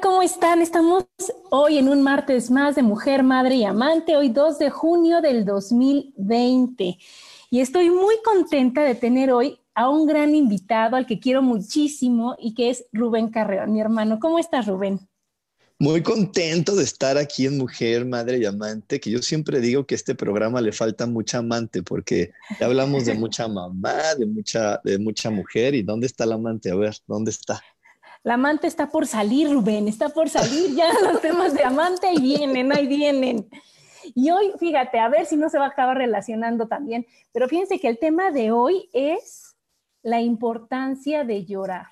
¿Cómo están? Estamos hoy en un martes más de Mujer, Madre y Amante, hoy 2 de junio del 2020. Y estoy muy contenta de tener hoy a un gran invitado al que quiero muchísimo y que es Rubén Carreón, mi hermano. ¿Cómo estás, Rubén? Muy contento de estar aquí en Mujer, Madre y Amante, que yo siempre digo que a este programa le falta mucha amante, porque hablamos de mucha mamá, de mucha, de mucha mujer, y ¿dónde está la amante? A ver, ¿dónde está? La amante está por salir, Rubén, está por salir ya los temas de amante vienen, ahí vienen. Y hoy, fíjate, a ver si no se va a acabar relacionando también, pero fíjense que el tema de hoy es la importancia de llorar.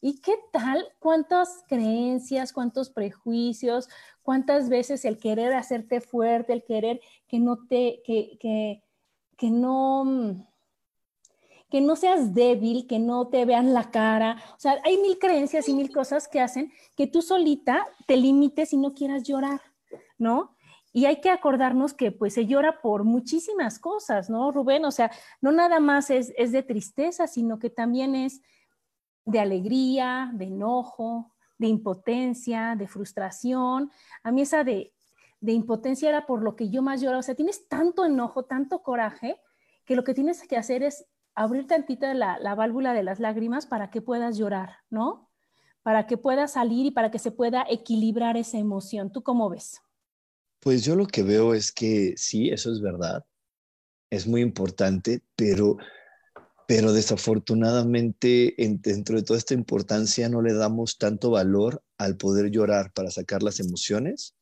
¿Y qué tal? ¿Cuántas creencias, cuántos prejuicios, cuántas veces el querer hacerte fuerte, el querer que no te, que, que, que no que no seas débil, que no te vean la cara. O sea, hay mil creencias y mil cosas que hacen que tú solita te limites y no quieras llorar, ¿no? Y hay que acordarnos que pues se llora por muchísimas cosas, ¿no, Rubén? O sea, no nada más es, es de tristeza, sino que también es de alegría, de enojo, de impotencia, de frustración. A mí esa de, de impotencia era por lo que yo más lloro. O sea, tienes tanto enojo, tanto coraje, que lo que tienes que hacer es abrir tantito la, la válvula de las lágrimas para que puedas llorar, ¿no? Para que puedas salir y para que se pueda equilibrar esa emoción. ¿Tú cómo ves? Pues yo lo que veo es que sí, eso es verdad, es muy importante, pero, pero desafortunadamente dentro de toda esta importancia no le damos tanto valor al poder llorar para sacar las emociones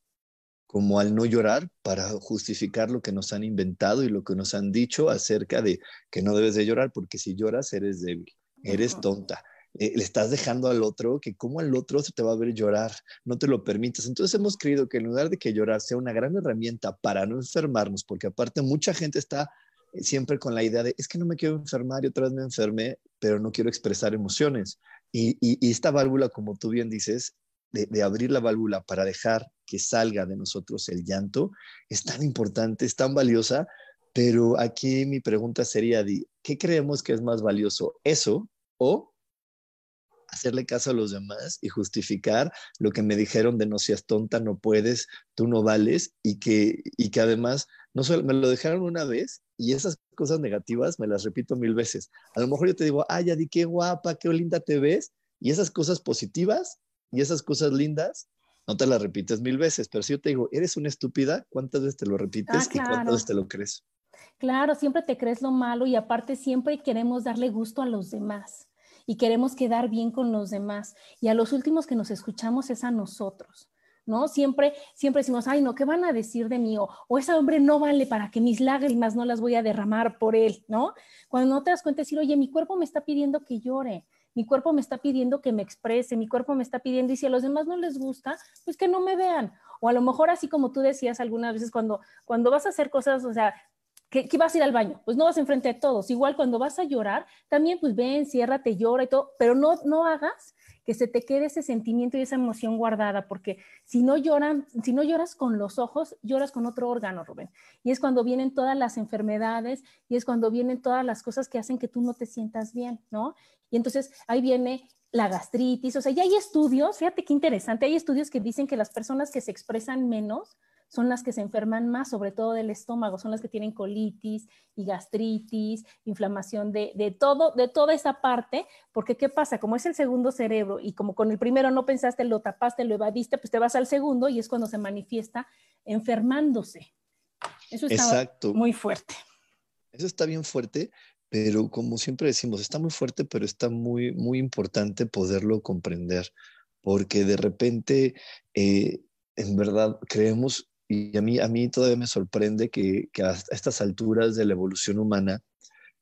como al no llorar para justificar lo que nos han inventado y lo que nos han dicho acerca de que no debes de llorar porque si lloras eres débil, eres tonta. Eh, le estás dejando al otro que como al otro se te va a ver llorar, no te lo permitas. Entonces hemos creído que en lugar de que llorar sea una gran herramienta para no enfermarnos, porque aparte mucha gente está eh, siempre con la idea de es que no me quiero enfermar y otra vez me enfermé, pero no quiero expresar emociones. Y, y esta válvula, como tú bien dices, de, abrir la válvula para dejar que salga de nosotros el llanto es tan importante, es tan valiosa, pero aquí mi pregunta sería, ¿qué creemos que es más valioso? ¿Eso o hacerle caso a los demás y justificar lo que me dijeron de no seas tonta, no puedes, tú no vales y que, y que además no solo me lo dejaron una vez y esas cosas negativas me las repito mil veces. A lo mejor yo te digo, ay, Adi, qué guapa, qué linda te ves y esas cosas positivas y esas cosas lindas no te las repites mil veces, pero si yo te digo, eres una estúpida, ¿cuántas veces te lo repites ah, y cuántas veces te lo crees? Claro, siempre te crees lo malo y aparte siempre queremos darle gusto a los demás y queremos quedar bien con los demás y a los últimos que nos escuchamos es a nosotros. ¿no? Siempre, siempre decimos, ay, no, ¿qué van a decir de mí? O, o, ese hombre no vale para que mis lágrimas no las voy a derramar por él, ¿no? Cuando no te das cuenta, decir, oye, mi cuerpo me está pidiendo que llore, mi cuerpo me está pidiendo que me exprese, mi cuerpo me está pidiendo, y si a los demás no les gusta, pues que no me vean. O a lo mejor así como tú decías algunas veces, cuando, cuando vas a hacer cosas, o sea, que, vas a ir al baño, pues no vas enfrente de todos. Igual cuando vas a llorar, también pues ven, ciérrate, llora y todo, pero no, no hagas que se te quede ese sentimiento y esa emoción guardada, porque si no lloran, si no lloras con los ojos, lloras con otro órgano, Rubén. Y es cuando vienen todas las enfermedades y es cuando vienen todas las cosas que hacen que tú no te sientas bien, ¿no? Y entonces ahí viene la gastritis, o sea, ya hay estudios, fíjate qué interesante, hay estudios que dicen que las personas que se expresan menos son las que se enferman más, sobre todo del estómago, son las que tienen colitis y gastritis, inflamación de, todo, de toda esa parte, porque ¿qué pasa? Como es el segundo cerebro y como con el primero no pensaste, lo tapaste, lo evadiste, pues te vas al segundo y es cuando se manifiesta enfermándose. Eso está muy fuerte. Eso está bien fuerte, pero como siempre decimos, está muy fuerte, pero está muy, muy importante poderlo comprender, porque de repente, eh, en verdad, creemos y a mí, a mí todavía me sorprende que, a estas alturas de la evolución humana,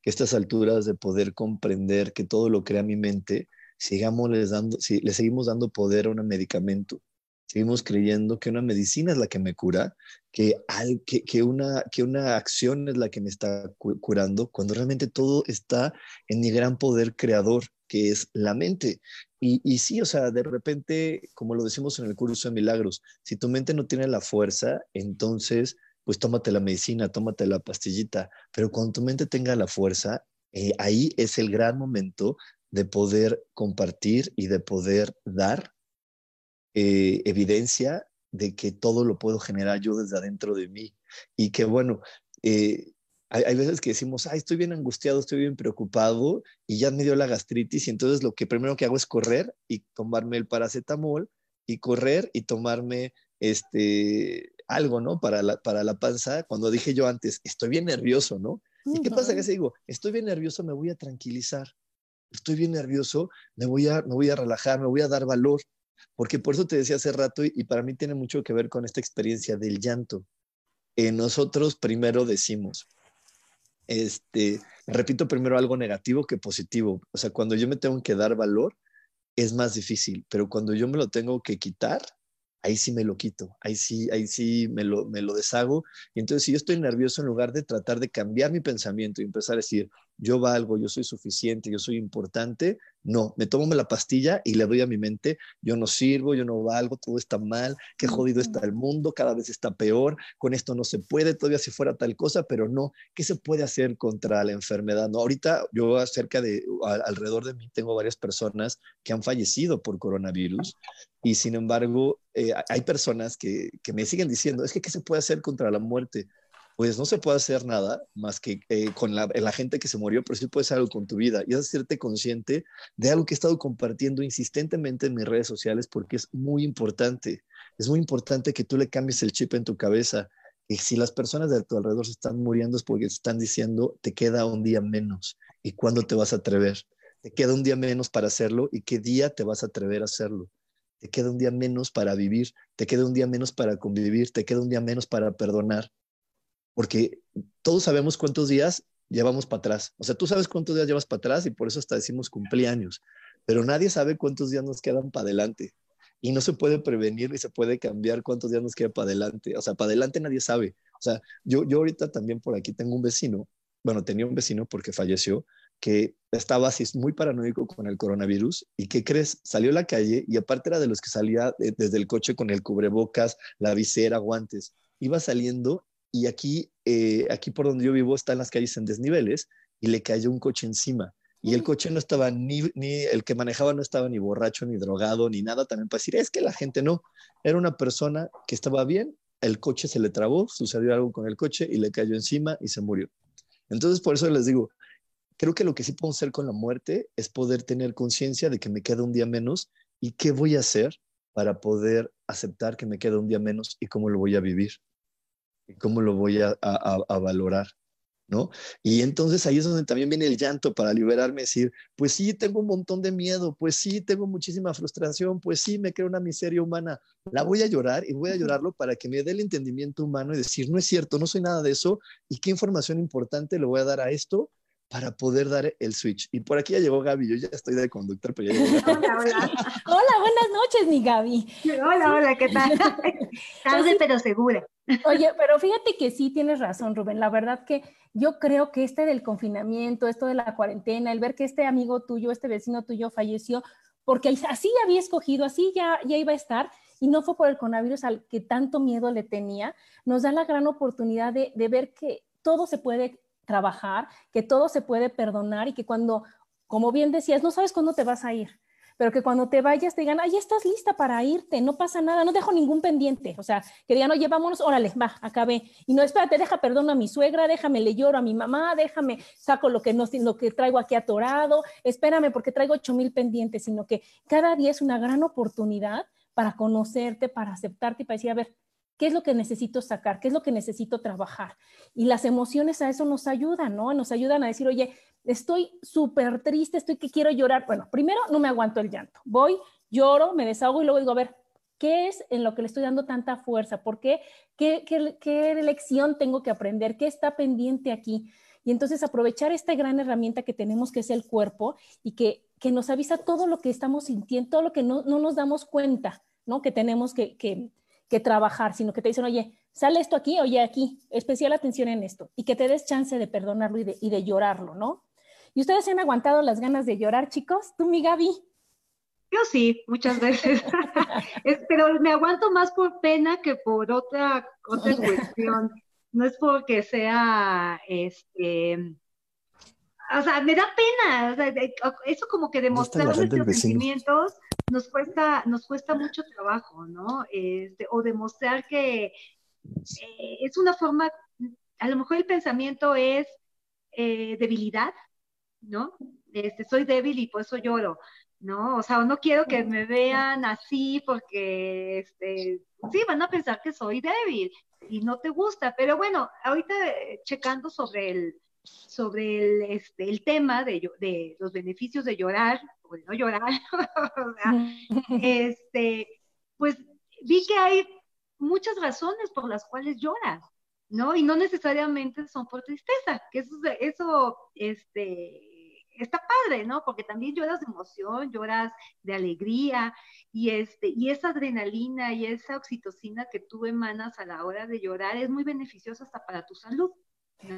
que a estas alturas de poder comprender que todo lo crea mi mente, sigamos les dando, si, le seguimos dando poder a un medicamento. Seguimos creyendo que una medicina es la que me cura, que, al, que, que, una, que una acción es la que me está curando, cuando realmente todo está en mi gran poder creador, que es la mente. Y, sí, o sea, de repente, como lo decimos en el curso de milagros, si tu mente no tiene la fuerza, entonces, pues tómate la medicina, tómate la pastillita, pero cuando tu mente tenga la fuerza, eh, ahí es el gran momento de poder compartir y de poder dar eh, evidencia de que todo lo puedo generar yo desde adentro de mí. Y que bueno, eh, hay, veces que decimos, ay, estoy bien angustiado, estoy bien preocupado y ya me dio la gastritis y entonces lo que primero que hago es correr y tomarme el paracetamol y correr y tomarme este algo, ¿no? Para la, para la panza, cuando dije yo antes, estoy bien nervioso, ¿no? ¿Y qué pasa? Que se digo, estoy bien nervioso, me voy a tranquilizar. Estoy bien nervioso, me voy a, me voy a relajar, me voy a dar valor. Porque por eso te decía hace rato, y, para mí tiene mucho que ver con esta experiencia del llanto. Eh, nosotros primero decimos, este, repito primero algo negativo que positivo. O sea, cuando yo me tengo que dar valor, es más difícil, pero cuando yo me lo tengo que quitar, ahí sí me lo quito, ahí sí, ahí sí me lo, me deshago. Y entonces si yo estoy nervioso, en lugar de tratar de cambiar mi pensamiento y empezar a decir, yo valgo, yo soy suficiente, yo soy importante, no, me tomo la pastilla y le doy a mi mente, yo no sirvo, yo no valgo, todo está mal, qué jodido está el mundo, cada vez está peor, con esto no se puede, todavía si fuera tal cosa, pero no, ¿qué se puede hacer contra la enfermedad? No, ahorita yo acerca de, alrededor de mí tengo varias personas que han fallecido por coronavirus y sin embargo eh, hay personas que, que me siguen diciendo, es que ¿qué se puede hacer contra la muerte? Pues no se puede hacer nada más que eh, con la, gente que se murió, pero sí puedes hacer algo con tu vida y hacerte consciente de algo que he estado compartiendo insistentemente en mis redes sociales porque es muy importante. Es muy importante que tú le cambies el chip en tu cabeza. Y si las personas de tu alrededor se están muriendo es porque están diciendo, te queda un día menos. ¿Y cuándo te vas a atrever? Te queda un día menos para hacerlo y qué día te vas a atrever a hacerlo. Te queda un día menos para vivir, te queda un día menos para convivir, te queda un día menos para perdonar porque todos sabemos cuántos días llevamos para atrás. O sea, tú sabes cuántos días llevas para atrás y por eso hasta decimos cumpleaños, pero nadie sabe cuántos días nos quedan para adelante. Y no se puede prevenir ni se puede cambiar cuántos días nos queda para adelante. O sea, para adelante nadie sabe. O sea, yo, yo ahorita también por aquí tengo un vecino, bueno, tenía un vecino porque falleció, que estaba así muy paranoico con el coronavirus y ¿qué crees? Salió a la calle y aparte era de los que salía desde el coche con el cubrebocas, la visera, guantes. Iba saliendo y aquí, eh, aquí por donde yo vivo están las calles en desniveles y le cayó un coche encima. Y el mm. coche no estaba ni, ni, el que manejaba no estaba ni borracho, ni drogado, ni nada también para decir, es que la gente no. Era una persona que estaba bien, el coche se le trabó, sucedió algo con el coche y le cayó encima y se murió. Entonces, por eso les digo, creo que lo que sí puedo hacer con la muerte es poder tener conciencia de que me queda un día menos y qué voy a hacer para poder aceptar que me queda un día menos y cómo lo voy a vivir cómo lo voy a, valorar. ¿No? Y entonces ahí es donde también viene el llanto para liberarme, decir, pues sí, tengo un montón de miedo, pues sí, tengo muchísima frustración, pues sí, me creo una miseria humana, la voy a llorar y voy a llorarlo para que me dé el entendimiento humano y decir, no es cierto, no soy nada de eso, y qué información importante le voy a dar a esto para poder dar el switch. Y por aquí ya llegó Gaby, yo ya estoy de conductor, pero ya llegó Hola, hola. hola, buenas noches, mi Gaby. Hola, hola, ¿qué tal? Tarde pero segura. Oye, pero fíjate que sí tienes razón, Rubén. La verdad que yo creo que este del confinamiento, esto de la cuarentena, el ver que este amigo tuyo, este vecino tuyo falleció, porque así ya había escogido, así ya, ya iba a estar, y no fue por el coronavirus al que tanto miedo le tenía, nos da la gran oportunidad de, de ver que todo se puede trabajar, que todo se puede perdonar y que cuando, como bien decías, no sabes cuándo te vas a ir, pero que cuando te vayas te digan, ya estás lista para irte, no pasa nada, no dejo ningún pendiente. O sea, que digan, oye, vámonos, órale, va, acabé. Y no, espérate, deja perdón a mi suegra, déjame, le lloro a mi mamá, déjame, saco lo que, no, lo que traigo aquí atorado, espérame porque traigo ocho mil pendientes, sino que cada día es una gran oportunidad para conocerte, para aceptarte y para decir, a ver, ¿qué es lo que necesito sacar? ¿Qué es lo que necesito trabajar? Y las emociones a eso nos ayudan, ¿no? Nos ayudan a decir, oye, estoy súper triste, estoy que quiero llorar. Bueno, primero no me aguanto el llanto. Voy, lloro, me desahogo y luego digo, a ver, ¿qué es en lo que le estoy dando tanta fuerza? ¿Por qué? ¿Qué, qué, qué lección tengo que aprender? ¿Qué está pendiente aquí? Y entonces aprovechar esta gran herramienta que tenemos, que es el cuerpo, y que, que nos avisa todo lo que estamos sintiendo, todo lo que no, no nos damos cuenta. ¿no? Que tenemos que, que, trabajar, sino que te dicen, oye, sale esto aquí, oye, aquí, especial atención en esto, y que te des chance de perdonarlo y de, y de llorarlo, ¿no? ¿Y ustedes se han aguantado las ganas de llorar, chicos? ¿Tú, mi Gaby? Yo sí, muchas veces. pero me aguanto más por pena que por otra, otra cuestión. No es porque sea, este, o sea, me da pena. eso como que demostrar nuestros sentimientos nos cuesta, nos cuesta mucho trabajo, ¿no? Este, o demostrar que eh, es una forma, a lo mejor el pensamiento es eh, debilidad, ¿no? Este, soy débil y por eso lloro, ¿no? O sea, no quiero que me vean así porque, este, sí, van a pensar que soy débil y no te gusta, pero bueno, ahorita eh, checando sobre el, sobre el, este, el tema de, de los beneficios de llorar, o no llorar, este, pues vi que hay muchas razones por las cuales lloras, ¿no? Y no necesariamente son por tristeza, que eso, eso este, está padre, ¿no? Porque también lloras de emoción, lloras de alegría, y, este, y esa adrenalina y esa oxitocina que tú emanas a la hora de llorar es muy beneficiosa hasta para tu salud.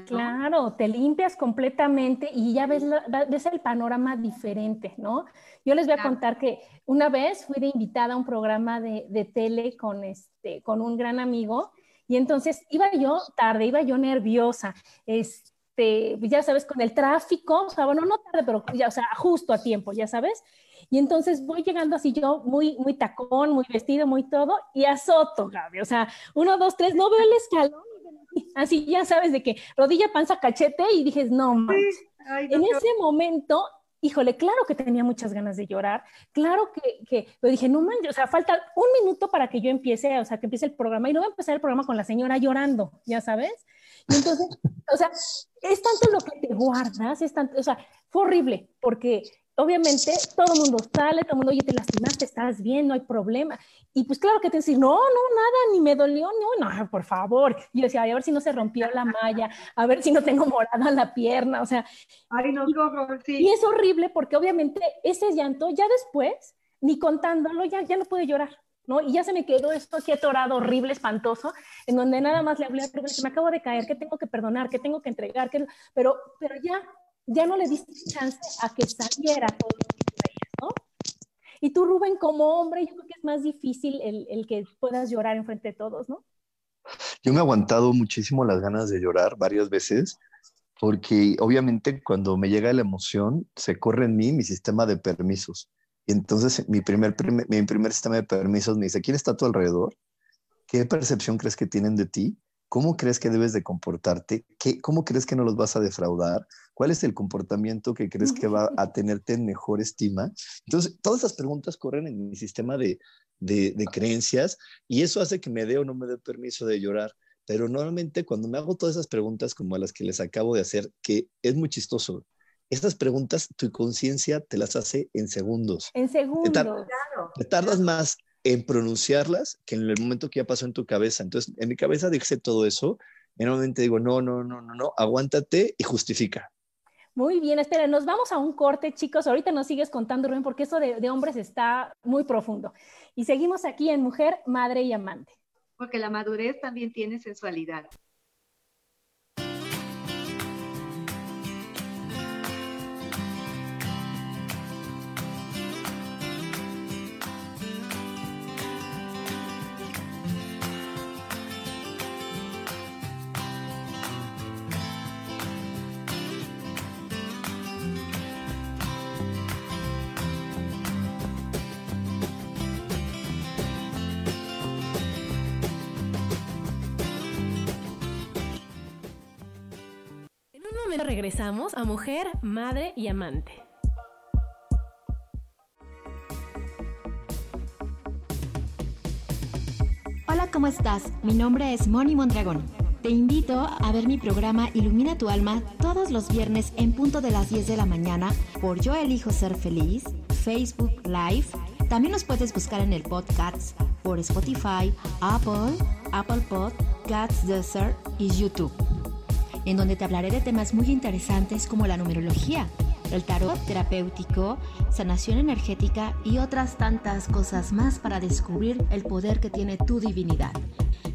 Claro, te limpias completamente y ya ves, ves el panorama diferente, ¿no? Yo les voy a contar que una vez fui de invitada a un programa de, de, tele con, este, con un gran amigo y entonces iba yo tarde, iba yo nerviosa, este, ya sabes, con el tráfico, o sea, bueno, no tarde, pero ya, o sea, justo a tiempo, ya sabes. Y entonces voy llegando así yo, muy, muy tacón, muy vestido, muy todo, y azoto, Gaby. O sea, uno, dos, tres, no veo el escalón así ya sabes de que rodilla, panza, cachete y dije, no manches. en ese momento, híjole, claro que tenía muchas ganas de llorar, claro que, que lo dije, no manches, o sea, falta un minuto para que yo empiece, o sea, que empiece el programa y no voy a empezar el programa con la señora llorando, ya sabes. Y entonces, o sea, es tanto lo que te guardas, es tanto, o sea, fue horrible porque obviamente todo el mundo sale, todo el mundo, oye, te lastimaste, estás bien, no hay problema. Y pues claro que te decís, no, no, nada, ni me dolió, no, no, por favor. Y yo decía, a ver si no se rompió la malla, a ver si no tengo morada la pierna, o sea. Ay, no, sí. Y es horrible porque obviamente ese llanto, ya después, ni contándolo, ya, ya no pude llorar. ¿no? Y ya se me quedó esto aquí atorado, horrible, espantoso, en donde nada más le hablé a que me acabo de caer, que tengo que perdonar, que tengo que entregar, que... pero, pero ya ya no le diste chance a que saliera todo lo que traías, ¿no? Y tú, Rubén, como hombre, yo creo que es más difícil el, el que puedas llorar en frente de todos, ¿no? Yo me he aguantado muchísimo las ganas de llorar varias veces, porque obviamente cuando me llega la emoción, se corre en mí mi sistema de permisos. Y entonces mi primer, mi primer sistema de permisos me dice, ¿quién está a tu alrededor? ¿Qué percepción crees que tienen de ti? ¿Cómo crees que debes de comportarte? ¿Qué, ¿Cómo crees que no los vas a defraudar? ¿Cuál es el comportamiento que crees que va a tenerte en mejor estima? Entonces, todas esas preguntas corren en mi sistema de, de, creencias y eso hace que me dé o no me dé permiso de llorar. Pero normalmente cuando me hago todas esas preguntas como las que les acabo de hacer, que es muy chistoso, estas preguntas tu conciencia te las hace en segundos. En segundos. Te, tardas más en pronunciarlas que en el momento que ya pasó en tu cabeza. Entonces, en mi cabeza dije todo eso, normalmente digo, no, no, no, no, no, aguántate y justifica. Muy bien, espera, nos vamos a un corte, chicos. Ahorita nos sigues contando, Rubén, porque eso de, de hombres está muy profundo. Y seguimos aquí en Mujer, Madre y Amante. Porque la madurez también tiene sensualidad. Regresamos a Mujer, Madre y Amante. Hola, ¿cómo estás? Mi nombre es Moni Mondragón. Te invito a ver mi programa Ilumina tu alma todos los viernes en punto de las 10 de la mañana por Yo Elijo Ser Feliz, Facebook Live. También nos puedes buscar en el podcast por Spotify, Apple, Apple Podcasts, Desert y YouTube, en donde te hablaré de temas muy interesantes como la numerología, el tarot terapéutico, sanación energética y otras tantas cosas más para descubrir el poder que tiene tu divinidad.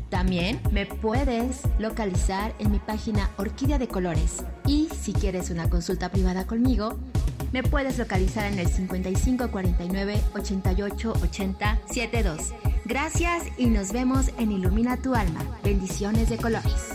También me puedes localizar en mi página Orquídea de Colores y si quieres una consulta privada conmigo, me puedes localizar en el 5549 88 80 72. Gracias y nos vemos en Ilumina tu alma. Bendiciones de colores.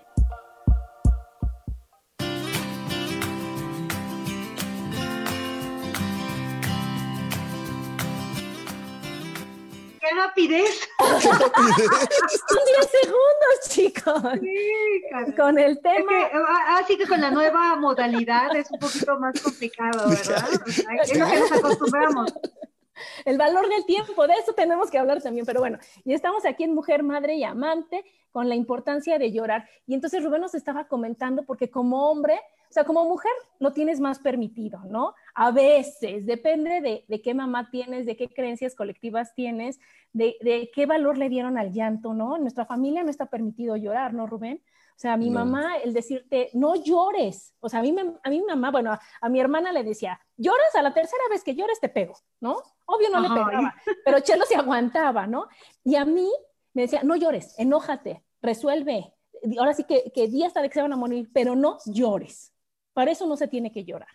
¡Qué rapidez! Son 10 segundos, chicos. Sí, caray. Con el Es tema. que, ah, así que con la nueva modalidad es un poquito más complicado, ¿verdad? O sea, es lo que nos acostumbramos. El valor del tiempo, de eso tenemos que hablar también, pero bueno, y estamos aquí en Mujer, Madre y Amante con la importancia de llorar. Y entonces Rubén nos estaba comentando, porque como hombre, o sea, como mujer lo tienes más permitido, ¿no? A veces, depende de, de qué mamá tienes, de qué creencias colectivas tienes, de, de, qué valor le dieron al llanto, ¿no? En nuestra familia no está permitido llorar, ¿no, Rubén? O sea, a mi No. mamá, el decirte, no llores. O sea, a mí, a mí mi mamá, bueno, a, a mi hermana le decía, lloras a la tercera vez que llores te pego, ¿no? Obvio no le pegaba, pero Chelo se aguantaba, ¿no? Y a mí me decía, no llores, enójate, resuelve. Ahora sí que, que día hasta de que se van a morir, pero no llores. Para eso no se tiene que llorar.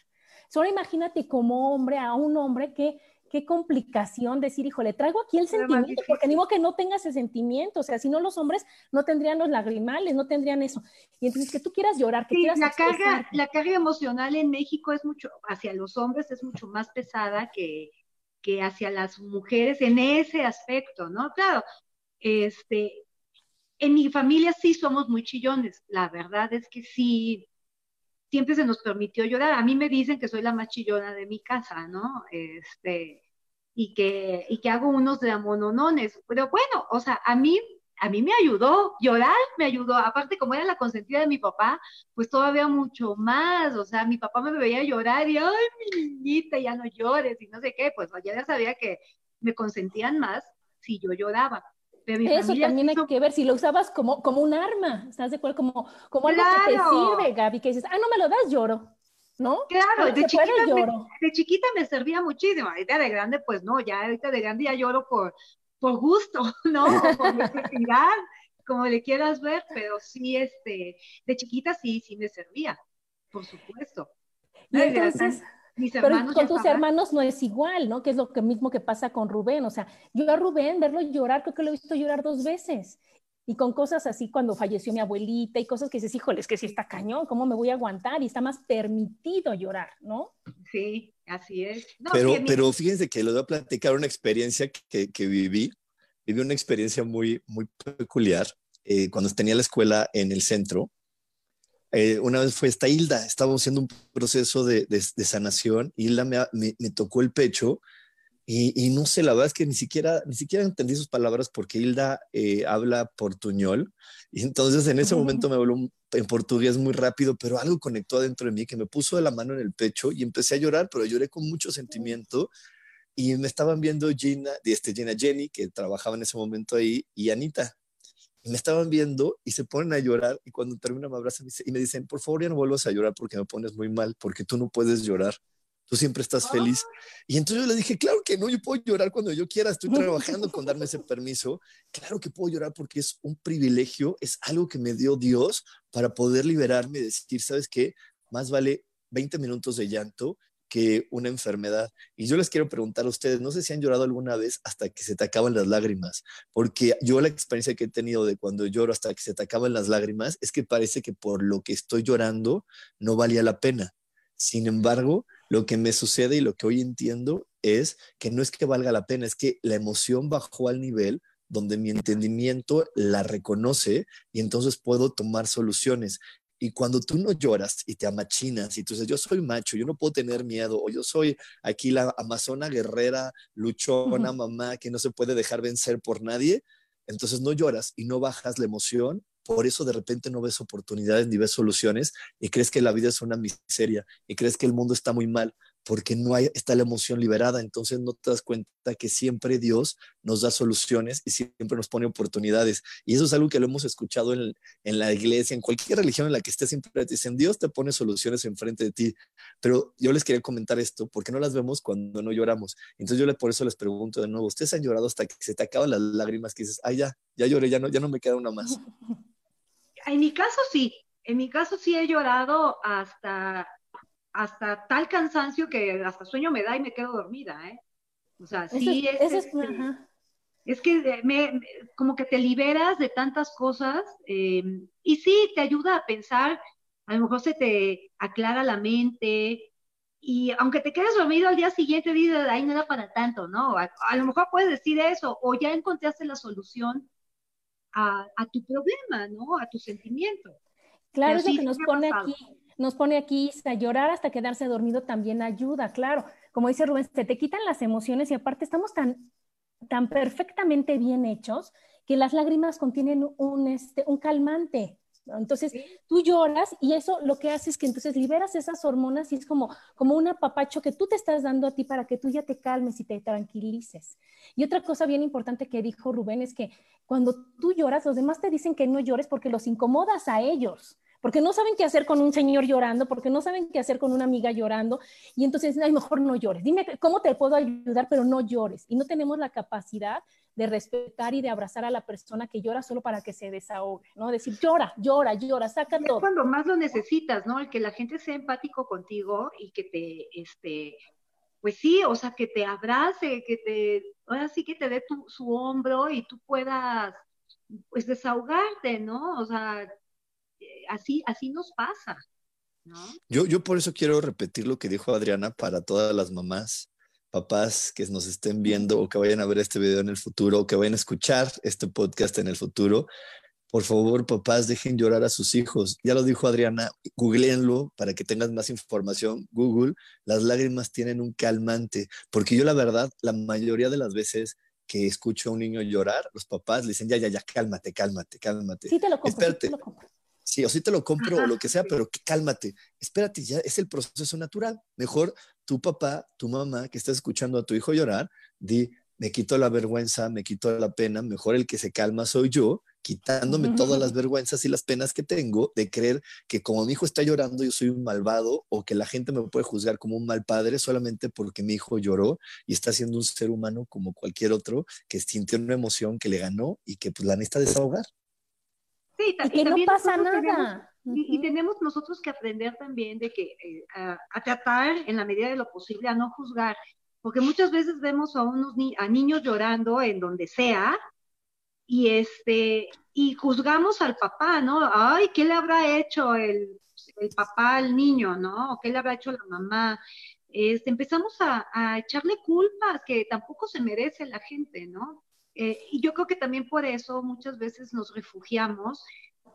Solo imagínate como hombre, a un hombre que qué complicación decir, híjole, traigo aquí el sentimiento, porque modo que no tenga ese sentimiento, o sea, si no los hombres no tendrían los lagrimales, no tendrían eso. Y entonces que tú quieras llorar, que Sí, quieras la carga, la carga emocional en México es mucho, hacia los hombres es mucho más pesada que, que hacia las mujeres en ese aspecto, ¿no? Claro, este, en mi familia sí somos muy chillones, la verdad es que sí, siempre se nos permitió llorar. A mí me dicen que soy la más chillona de mi casa, ¿no? Este, y que, y que hago unos dramononones, pero bueno, o sea, a mí, a mí me ayudó, llorar me ayudó, aparte como era la consentida de mi papá, pues todavía mucho más, o sea, mi papá me veía llorar y, ay, mi niñita, ya no llores y no sé qué, pues ya sabía que me consentían más si yo lloraba. Pero mi Eso familia también hay que ver si lo usabas como, como un arma, ¿estás de acuerdo? Como, como algo que te Claro. sirve, Gaby, que dices, ah, no me lo das, lloro, ¿no? Claro, de se puede, chiquita, me, lloro. de chiquita me servía muchísimo. Ahorita de grande, pues no, ya ahorita de grande ya lloro por, por gusto, ¿no? Por necesidad, como le quieras ver, pero sí, este, de chiquita sí, sí me servía, por supuesto. Y de entonces, mis pero con tus estaban- hermanos no es igual, ¿no? Que es lo que mismo que pasa con Rubén. O sea, yo a Rubén verlo llorar, creo que lo he visto llorar dos veces. Y con cosas así cuando falleció mi abuelita y cosas que dices, híjole, es que sí está cañón, ¿cómo me voy a aguantar? Y está más permitido llorar, ¿no? Sí, así es. No, pero, sí, pero fíjense que les voy a platicar una experiencia que, que viví. Viví una experiencia muy, muy peculiar. Eh, cuando tenía la escuela en el centro, eh, una vez fue esta Hilda, estábamos haciendo un proceso de, sanación, Hilda me, me, tocó el pecho y, no sé, la verdad es que ni siquiera, ni siquiera entendí sus palabras porque Hilda eh, habla portuñol y entonces en ese momento me habló en portugués muy rápido, pero algo conectó adentro de mí que me puso de la mano en el pecho y empecé a llorar, pero lloré con mucho sentimiento y me estaban viendo Gina, este, Gina Jenny, que trabajaba en ese momento ahí, y Anita. Y me estaban viendo y se ponen a llorar y cuando termina me abrazan y me dicen, por favor ya no vuelvas a llorar porque me pones muy mal, porque tú no puedes llorar tú siempre estás feliz. Y entonces yo le dije, claro que no, yo puedo llorar cuando yo quiera, estoy trabajando con darme ese permiso. Claro que puedo llorar porque es un privilegio, es algo que me dio Dios para poder liberarme y decir, ¿sabes qué? Más vale 20 minutos de llanto que una enfermedad. Y yo les quiero preguntar a ustedes, no sé si han llorado alguna vez hasta que se te acaban las lágrimas, porque yo la experiencia que he tenido de cuando lloro hasta que se te acaban las lágrimas es que parece que por lo que estoy llorando no valía la pena. Sin embargo, lo que me sucede y lo que hoy entiendo es que no es que valga la pena, es que la emoción bajó al nivel donde mi entendimiento la reconoce y entonces puedo tomar soluciones. Y cuando tú no lloras y te amachinas y tú dices, yo soy macho, yo no puedo tener miedo, o yo soy aquí la amazona guerrera, luchona, mamá, que no se puede dejar vencer por nadie, entonces no lloras y no bajas la emoción, por eso de repente no ves oportunidades ni ves soluciones y crees que la vida es una miseria y crees que el mundo está muy mal porque no hay, está la emoción liberada, entonces no te das cuenta que siempre Dios nos da soluciones y siempre nos pone oportunidades. Y eso es algo que lo hemos escuchado en, en la iglesia, en cualquier religión en la que estés, siempre dicen, Dios te pone soluciones enfrente de ti. Pero yo les quería comentar esto, porque no las vemos cuando no lloramos. Entonces yo por eso les pregunto de nuevo, ¿ustedes han llorado hasta que se te acaban las lágrimas que dices, ay, ya, ya lloré, ya no, ya no me queda una más? En mi caso sí, en mi caso sí he llorado hasta, hasta tal cansancio que hasta sueño me da y me quedo dormida, ¿eh? O sea, sí es, es, es, que me, como que te liberas de tantas cosas em, y sí te ayuda a pensar, a lo mejor se te aclara la mente y aunque te quedes dormido al día siguiente dices, ahí no era para tanto, ¿no? A, a, lo mejor puedes decir eso o ya encontraste la solución a, tu problema, ¿no? A tu sentimiento. Claro, es lo que nos pone aquí, nos pone aquí a llorar hasta quedarse dormido también ayuda, claro. Como dice Rubén, se te quitan las emociones y aparte estamos tan, tan perfectamente bien hechos que las lágrimas contienen un, este, un calmante. Entonces, tú lloras y eso lo que hace es que entonces liberas esas hormonas y es como, como un apapacho que tú te estás dando a ti para que tú ya te calmes y te tranquilices. Y otra cosa bien importante que dijo Rubén es que cuando tú lloras, los demás te dicen que no llores porque los incomodas a ellos porque no saben qué hacer con un señor llorando, porque no saben qué hacer con una amiga llorando, y entonces, ay, mejor no llores. Dime cómo te puedo ayudar, pero no llores. Y no tenemos la capacidad de respetar y de abrazar a la persona que llora solo para que se desahogue, ¿no? Decir, llora, llora, llora, saca todo. Es cuando más lo necesitas, ¿no? El que la gente sea empático contigo y que te, este, pues sí, o sea, que te abrace, que te, ahora sí que te dé tu, su hombro y tú puedas, pues, desahogarte, ¿no? O sea, así, así nos pasa. ¿no? Yo, yo por eso quiero repetir lo que dijo Adriana para todas las mamás, papás que nos estén viendo o que vayan a ver este video en el futuro o que vayan a escuchar este podcast en el futuro. Por favor, papás, dejen llorar a sus hijos. Ya lo dijo Adriana, googleenlo para que tengas más información. Google, las lágrimas tienen un calmante, porque yo la verdad, la mayoría de las veces que escucho a un niño llorar, los papás le dicen, ya, ya, ya, cálmate, cálmate, cálmate. Sí, te lo compro. Espérate. Sí, te lo compro. Sí, o sí te lo compro o lo que sea, pero cálmate, espérate, ya es el proceso natural. Mejor tu papá, tu mamá que estás escuchando a tu hijo llorar, di, me quito la vergüenza, me quito la pena, mejor el que se calma soy yo, quitándome todas las vergüenzas y las penas que tengo de creer que como mi hijo está llorando yo soy un malvado o que la gente me puede juzgar como un mal padre solamente porque mi hijo lloró y está siendo un ser humano como cualquier otro que sintió una emoción que le ganó y que pues la necesita desahogar. Sí, y que no pasa nada. y, tenemos nosotros que aprender también de que eh, a, tratar en la medida de lo posible a no juzgar, porque muchas veces vemos a unos a niños llorando en donde sea y este y juzgamos al papá, ¿no? Ay, ¿qué le habrá hecho el, el papá al niño, ¿no? ¿O ¿Qué le habrá hecho la mamá? Este, empezamos a, a echarle culpas que tampoco se merece la gente, ¿no? Eh, y yo creo que también por eso muchas veces nos refugiamos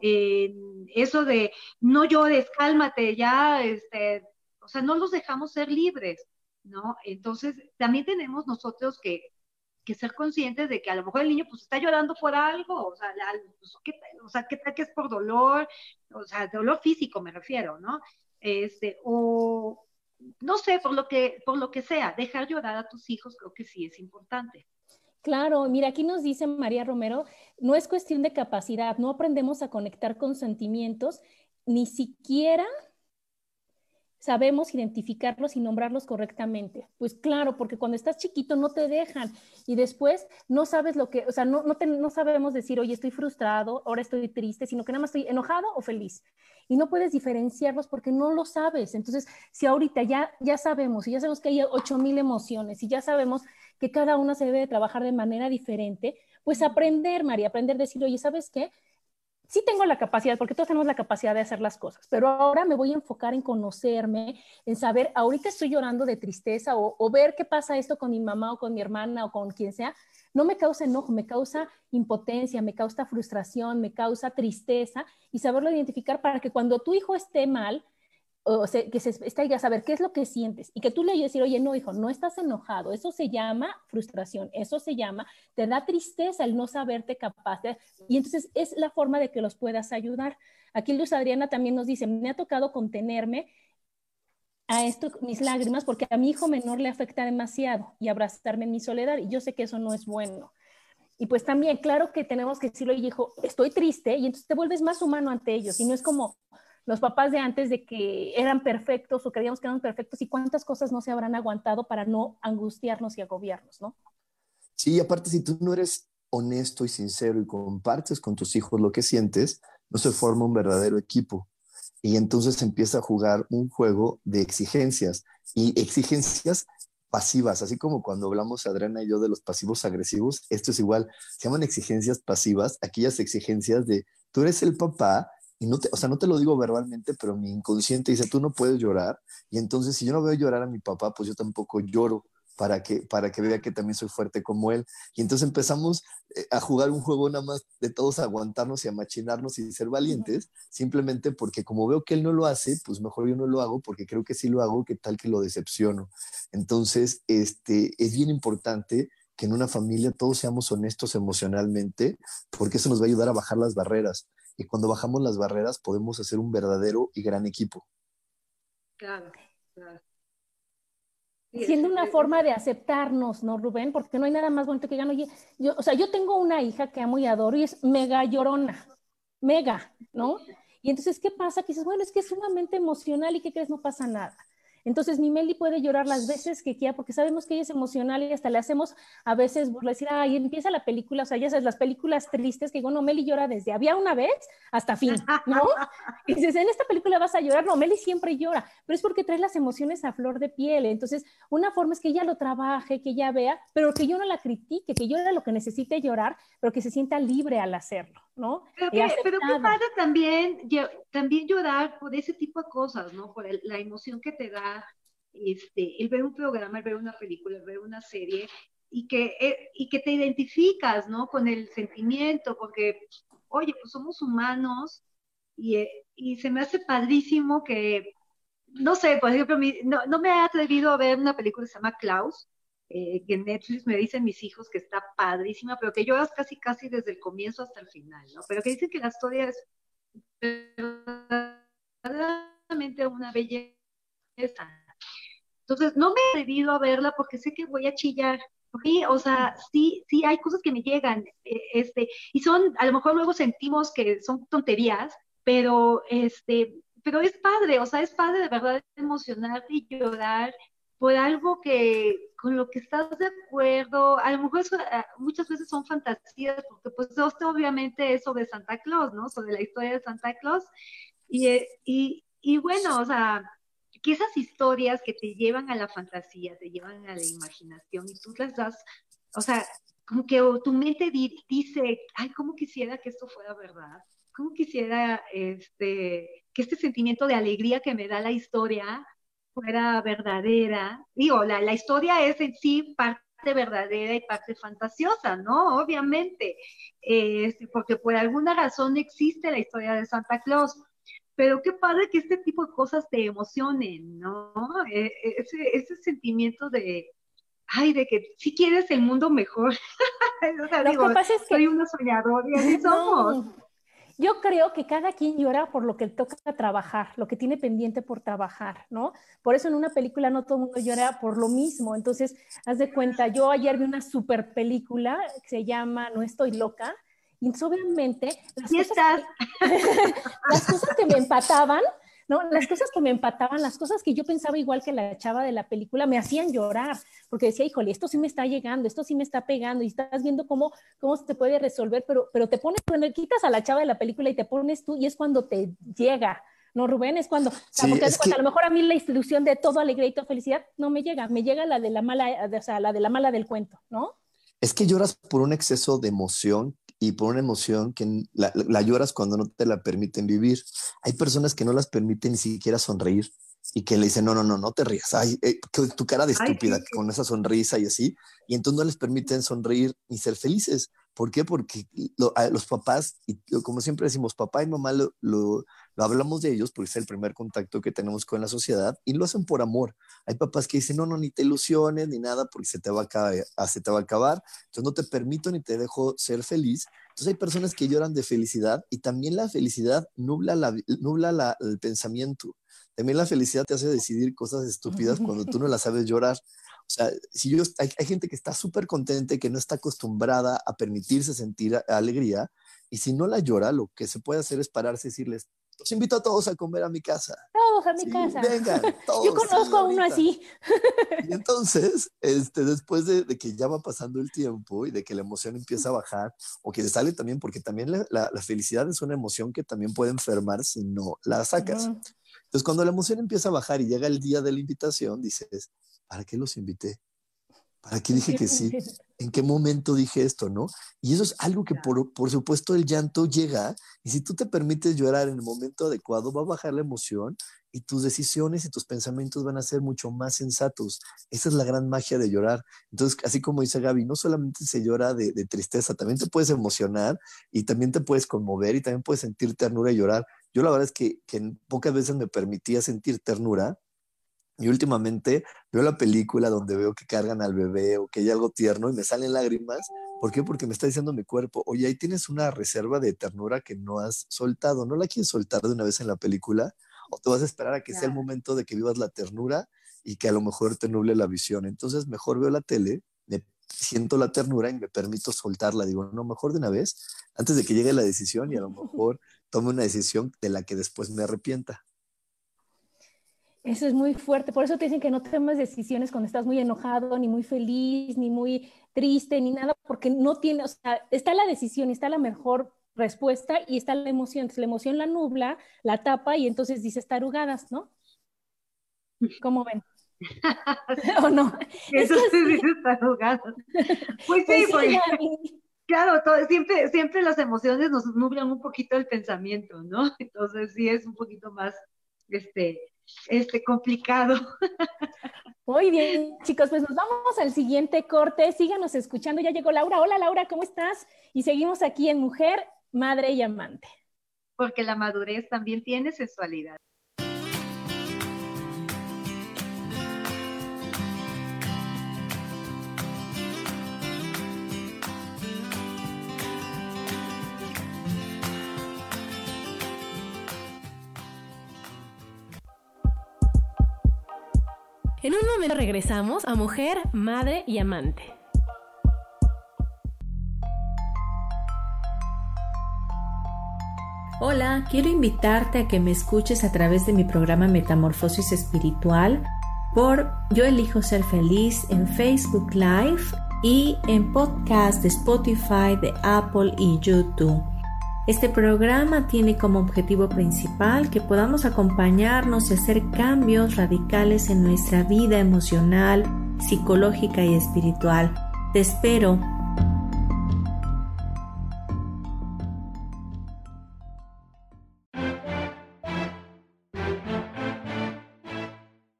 eso de no llores, cálmate, ya, este, o sea, no los dejamos ser libres, ¿no? Entonces, también tenemos nosotros que, que ser conscientes de que a lo mejor el niño pues está llorando por algo, o sea, pues, ¿qué, o sea, ¿qué tal que es por dolor? O sea, dolor físico me refiero, ¿no? Este, o no sé, por lo que, por lo que sea, dejar llorar a tus hijos creo que sí es importante. Claro, mira, aquí nos dice María Romero, no es cuestión de capacidad, no aprendemos a conectar con sentimientos, ni siquiera sabemos identificarlos y nombrarlos correctamente. Pues claro, porque cuando estás chiquito no te dejan y después no sabes lo que, o sea, no, no, no sabemos decir, oye, estoy frustrado, ahora estoy triste, sino que nada más estoy enojado o feliz. Y no puedes diferenciarlos porque no lo sabes. Entonces, si ahorita ya, ya sabemos, y ya sabemos que hay 8000 emociones, y ya sabemos que cada una se debe de trabajar de manera diferente, pues aprender, María, aprender a decir, oye, ¿sabes qué? sí tengo la capacidad, porque todos tenemos la capacidad de hacer las cosas, pero ahora me voy a enfocar en conocerme, en saber, ahorita estoy llorando de tristeza o, ver qué pasa esto con mi mamá o con mi hermana o con quien sea, no me causa enojo, me causa impotencia, me causa frustración, me causa tristeza y saberlo identificar para que cuando tu hijo esté mal, o sea, que se está a saber qué es lo que sientes y que tú le oyes decir, oye, no, hijo, no estás enojado, eso se llama frustración, eso se llama, te da tristeza el no saberte capaz de, y entonces es la forma de que los puedas ayudar. Aquí Luz Adriana también nos dice, me ha tocado contenerme a esto, mis lágrimas, porque a mi hijo menor le afecta demasiado y abrazarme en mi soledad, y yo sé que eso no es bueno. Y pues también, claro que tenemos que decirle, hijo, estoy triste, y entonces te vuelves más humano ante ellos, y no es como, los papás de antes de que eran perfectos o creíamos que eran perfectos y cuántas cosas no se habrán aguantado para no angustiarnos y agobiarnos, ¿no? Sí, aparte si tú no eres honesto y sincero y compartes con tus hijos lo que sientes, no se forma un verdadero equipo. Y entonces empieza a jugar un juego de exigencias y exigencias pasivas, así como cuando hablamos Adriana y yo de los pasivos agresivos, esto es igual, se llaman exigencias pasivas, aquellas exigencias de tú eres el papá y no te, o sea, no te lo digo verbalmente, pero mi inconsciente dice, tú no puedes llorar. Y entonces, si yo no veo llorar a mi papá, pues yo tampoco lloro para que, para que vea que también soy fuerte como él. Y entonces empezamos eh, a jugar un juego nada más de todos aguantarnos y a machinarnos y ser valientes, simplemente porque como veo que él no lo hace, pues mejor yo no lo hago porque creo que si lo hago, que tal que lo decepciono. Entonces, este, es bien importante que en una familia todos seamos honestos emocionalmente, porque eso nos va a ayudar a bajar las barreras y cuando bajamos las barreras podemos hacer un verdadero y gran equipo. Claro, claro. Siendo una forma de aceptarnos, ¿no, Rubén? Porque no hay nada más bonito que digan, oye, yo, o sea, yo tengo una hija que amo y adoro y es mega llorona, mega, ¿no? Y entonces, ¿qué pasa? Que dices, bueno, es que es sumamente emocional y ¿qué crees? No pasa nada. Entonces, mi Meli puede llorar las veces que quiera, porque sabemos que ella es emocional y hasta le hacemos a veces decir, ay, empieza la película, o sea, ya sabes, las películas tristes, que bueno, Meli llora desde había una vez hasta fin, ¿no? Y dices, en esta película vas a llorar, no, Meli siempre llora, pero es porque trae las emociones a flor de piel. Entonces, una forma es que ella lo trabaje, que ella vea, pero que yo no la critique, que llore lo que necesite llorar, pero que se sienta libre al hacerlo, ¿no? Pero, qué, pero qué padre también, también llorar por ese tipo de cosas, ¿no? Por la emoción que te da este, el ver un programa, el ver una película, el ver una serie y que, eh, y que te identificas, ¿no? Con el sentimiento, porque, oye, pues somos humanos y, eh, y se me hace padrísimo que, no sé, por ejemplo, no, no, me he atrevido a ver una película que se llama Klaus, eh, que Netflix me dicen mis hijos que está padrísima, pero que lloras casi, casi desde el comienzo hasta el final, ¿no? Pero que dicen que la historia es verdaderamente una belleza entonces, no me he atrevido a verla porque sé que voy a chillar. Sí, o sea, sí, sí hay cosas que me llegan, eh, este, y son, a lo mejor luego sentimos que son tonterías, pero este, pero es padre, o sea, es padre de verdad emocionarte y llorar por algo que con lo que estás de acuerdo, a lo mejor ah, muchas veces son fantasías, porque pues esto obviamente es sobre Santa Claus, ¿no? Sobre la historia de Santa Claus, y, eh, y, y bueno, o sea, que esas historias que te llevan a la fantasía, te llevan a la imaginación y tú las das, o sea, como que tu mente dice, ay, ¿cómo quisiera que esto fuera verdad? ¿Cómo quisiera este, que este sentimiento de alegría que me da la historia fuera verdadera? Digo, la, la historia es en sí parte verdadera y parte fantasiosa, ¿no? Obviamente, este, porque por alguna razón existe la historia de Santa Claus. Pero qué padre que este tipo de cosas te emocionen, ¿no? E, e, ese, ese sentimiento de, ay, de que si quieres el mundo mejor. o sea, digo, que pasa es que... soy una soñadora y así somos. Yo creo que cada quien llora por lo que toca trabajar, lo que tiene pendiente por trabajar, ¿no? Por eso en una película no todo el mundo llora por lo mismo. Entonces, haz de cuenta, yo ayer vi una super película que se llama No estoy loca. Y obviamente, las, cosas las cosas que me empataban ¿no? Las cosas que me empataban, las cosas que yo pensaba igual que la chava de la película, me hacían llorar, porque decía, híjole, esto sí me está llegando, esto sí me está pegando, y estás viendo cómo, cómo se puede resolver, pero, pero te pones, cuando quitas a la chava de la película y te pones tú, y es cuando te llega, ¿no, Rubén? Es cuando, a lo mejor a mí la institución de todo alegría y toda felicidad no me llega, me llega la de la mala, o sea, la de la mala del cuento, ¿no? Es que lloras por un exceso de emoción y por una emoción que la, lloras cuando no te la permiten vivir. Hay personas que no las permiten ni siquiera sonreír y que le dicen, no, no, no, no te rías, ay, eh, tu cara de estúpida con esa sonrisa y así, y entonces no les permiten sonreír ni ser felices. ¿Por qué? Porque los papás, como siempre decimos, papá y mamá lo, hablamos de ellos porque es el primer contacto que tenemos con la sociedad y lo hacen por amor. Hay papás que dicen, no, no, ni te ilusiones ni nada porque se te va a acabar, ah, se te va a acabar, entonces no te permito ni te dejo ser feliz. Entonces hay personas que lloran de felicidad y también la felicidad nubla, la, nubla la, el pensamiento. También la felicidad te hace decidir cosas estúpidas cuando tú no las sabes llorar. O sea, si yo, hay, gente que está súper contenta y que no está acostumbrada a permitirse sentir alegría, y si no la llora, lo que se puede hacer es pararse y decirles, los invito a todos a comer a mi casa. Todos a mi casa. Vengan, todos. Yo conozco a uno así. Y entonces, este, después de, que ya va pasando el tiempo y de que la emoción empieza a bajar, o que sale también, porque también la, la, felicidad es una emoción que también puede enfermar si no la sacas. Entonces, cuando la emoción empieza a bajar y llega el día de la invitación, dices, ¿para qué los invité? ¿Para qué dije que sí? ¿En qué momento dije esto, no? Y eso es algo que por, por, supuesto el llanto llega y si tú te permites llorar en el momento adecuado, va a bajar la emoción y tus decisiones y tus pensamientos van a ser mucho más sensatos. Esa es la gran magia de llorar. Entonces, así como dice Gaby, no solamente se llora de, de tristeza, también te puedes emocionar y también te puedes conmover y también puedes sentir ternura y llorar. Yo la verdad es que, que pocas veces me permitía sentir ternura y últimamente veo la película donde veo que cargan al bebé o que hay algo tierno y me salen lágrimas. ¿Por qué? Porque me está diciendo mi cuerpo, oye, ahí tienes una reserva de ternura que no has soltado. ¿No la quieres soltar de una vez en la película? ¿O te vas a esperar a que sea el momento de que vivas la ternura y que a lo mejor te nuble la visión? Entonces, mejor veo la tele, me siento la ternura y me permito soltarla. Digo, no, mejor de una vez, antes de que llegue la decisión y a lo mejor tome una decisión de la que después me arrepienta. Eso es muy fuerte. Por eso te dicen que no tomes decisiones cuando estás muy enojado, ni muy feliz, ni muy triste, ni nada, porque no tiene, o sea, está la decisión y está la mejor respuesta y está la emoción. Entonces, la emoción la nubla, la tapa y entonces dices tarugadas, ¿no? ¿Cómo ven? ¿O no? Eso sí dice tarugadas. Pues sí, pues, claro, siempre, siempre las emociones nos nublan un poquito el pensamiento, ¿no? Entonces sí es un poquito más, este, este, complicado. Muy bien, chicos, pues nos vamos al siguiente corte. Síganos escuchando. Ya llegó Laura. Hola, Laura, ¿cómo estás? Y seguimos aquí en Mujer, Madre y Amante. Porque la madurez también tiene sexualidad. En un momento regresamos a mujer, madre y amante. Hola, quiero invitarte a que me escuches a través de mi programa Metamorfosis Espiritual por Yo elijo ser feliz en Facebook Live y en podcast de Spotify, de Apple y YouTube. Este programa tiene como objetivo principal que podamos acompañarnos y hacer cambios radicales en nuestra vida emocional, psicológica y espiritual. Te espero.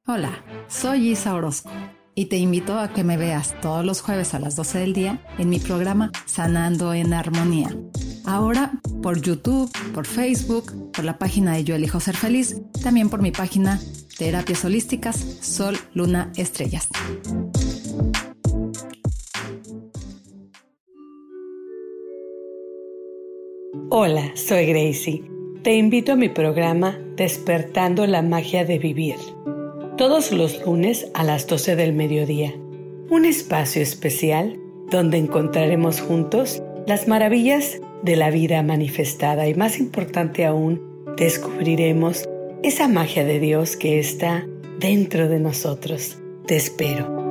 Hola, soy Isa Orozco y te invito a que me veas todos los jueves a las 12 del día en mi programa Sanando en Armonía. Ahora por YouTube, por Facebook, por la página de Yo Elijo Ser Feliz, también por mi página Terapias Holísticas Sol, Luna, Estrellas. Hola, soy Gracie. Te invito a mi programa Despertando la Magia de Vivir todos los lunes a las 12 del mediodía. Un espacio especial donde encontraremos juntos las maravillas de la vida manifestada y más importante aún, descubriremos esa magia de Dios que está dentro de nosotros. Te espero.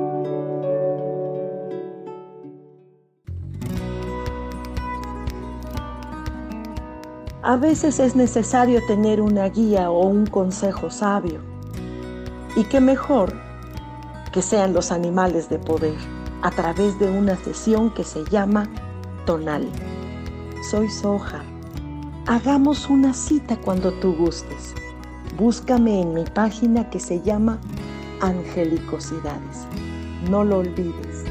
A veces es necesario tener una guía o un consejo sabio y qué mejor que sean los animales de poder a través de una sesión que se llama Tonal. Soy Soja. Hagamos una cita cuando tú gustes. Búscame en mi página que se llama Angelicosidades. No lo olvides.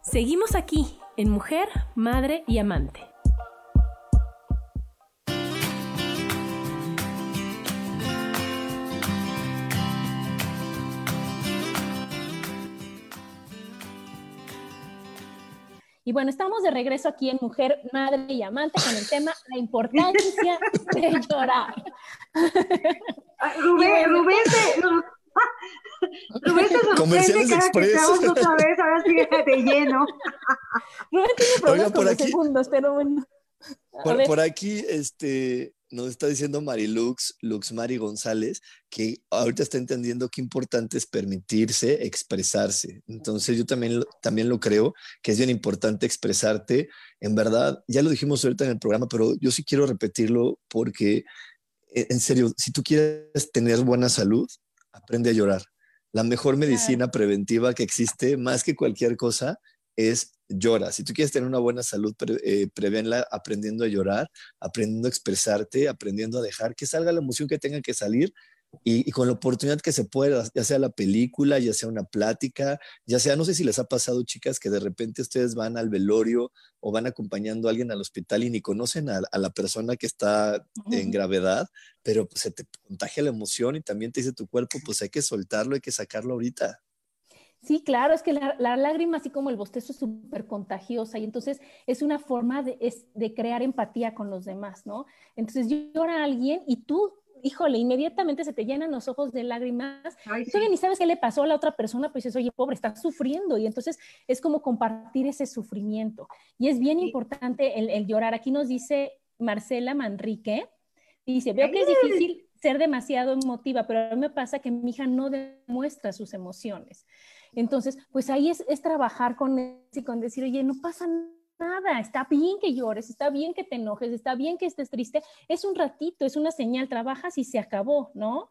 Seguimos aquí en Mujer, Madre y Amante. Y bueno, estamos de regreso aquí en Mujer, Madre y Amante con el tema la importancia de llorar. Rubén, Rubén, se, Rubén se sorprende cada que estamos otra vez, ahora sí de lleno. Rubén tiene problemas por aquí, segundos, pero bueno. Por, por, aquí, este, nos está diciendo Marilux, Lux Mari González, que ahorita está entendiendo qué importante es permitirse expresarse. Entonces yo también, también lo creo, que es bien importante expresarte. En verdad, ya lo dijimos ahorita en el programa, pero yo sí quiero repetirlo porque, e, en serio, si tú quieres tener buena salud, aprende a llorar. La mejor medicina preventiva que existe, más que cualquier cosa, es llora. Si tú quieres tener una buena salud, eh, prevenla aprendiendo a llorar, aprendiendo a expresarte, aprendiendo a dejar que salga la emoción que tenga que salir y, con la oportunidad que se pueda, ya sea la película, ya sea una plática, ya sea, no sé si les ha pasado, chicas, que de repente ustedes van al velorio o van acompañando a alguien al hospital y ni conocen a, la persona que está en gravedad, pero pues, se te contagia la emoción y también te dice tu cuerpo, pues hay que soltarlo, hay que sacarlo ahorita. Sí, claro, es que la, lágrima, así como el bostezo, es súper contagiosa y entonces es una forma de, de, crear empatía con los demás, ¿no? Entonces llora alguien y tú, híjole, inmediatamente se te llenan los ojos de lágrimas. y Tú ni sabes qué le pasó a la otra persona, pues dices, oye, pobre, está sufriendo. Y entonces es como compartir ese sufrimiento. Y es bien importante el, el, llorar. Aquí nos dice Marcela Manrique, dice, veo que es difícil ser demasiado emotiva, pero a mí me pasa que mi hija no demuestra sus emociones. Entonces, pues ahí es, trabajar con y con decir, oye, no pasa nada, está bien que llores, está bien que te enojes, está bien que estés triste, es un ratito, es una señal, trabajas y se acabó, ¿no?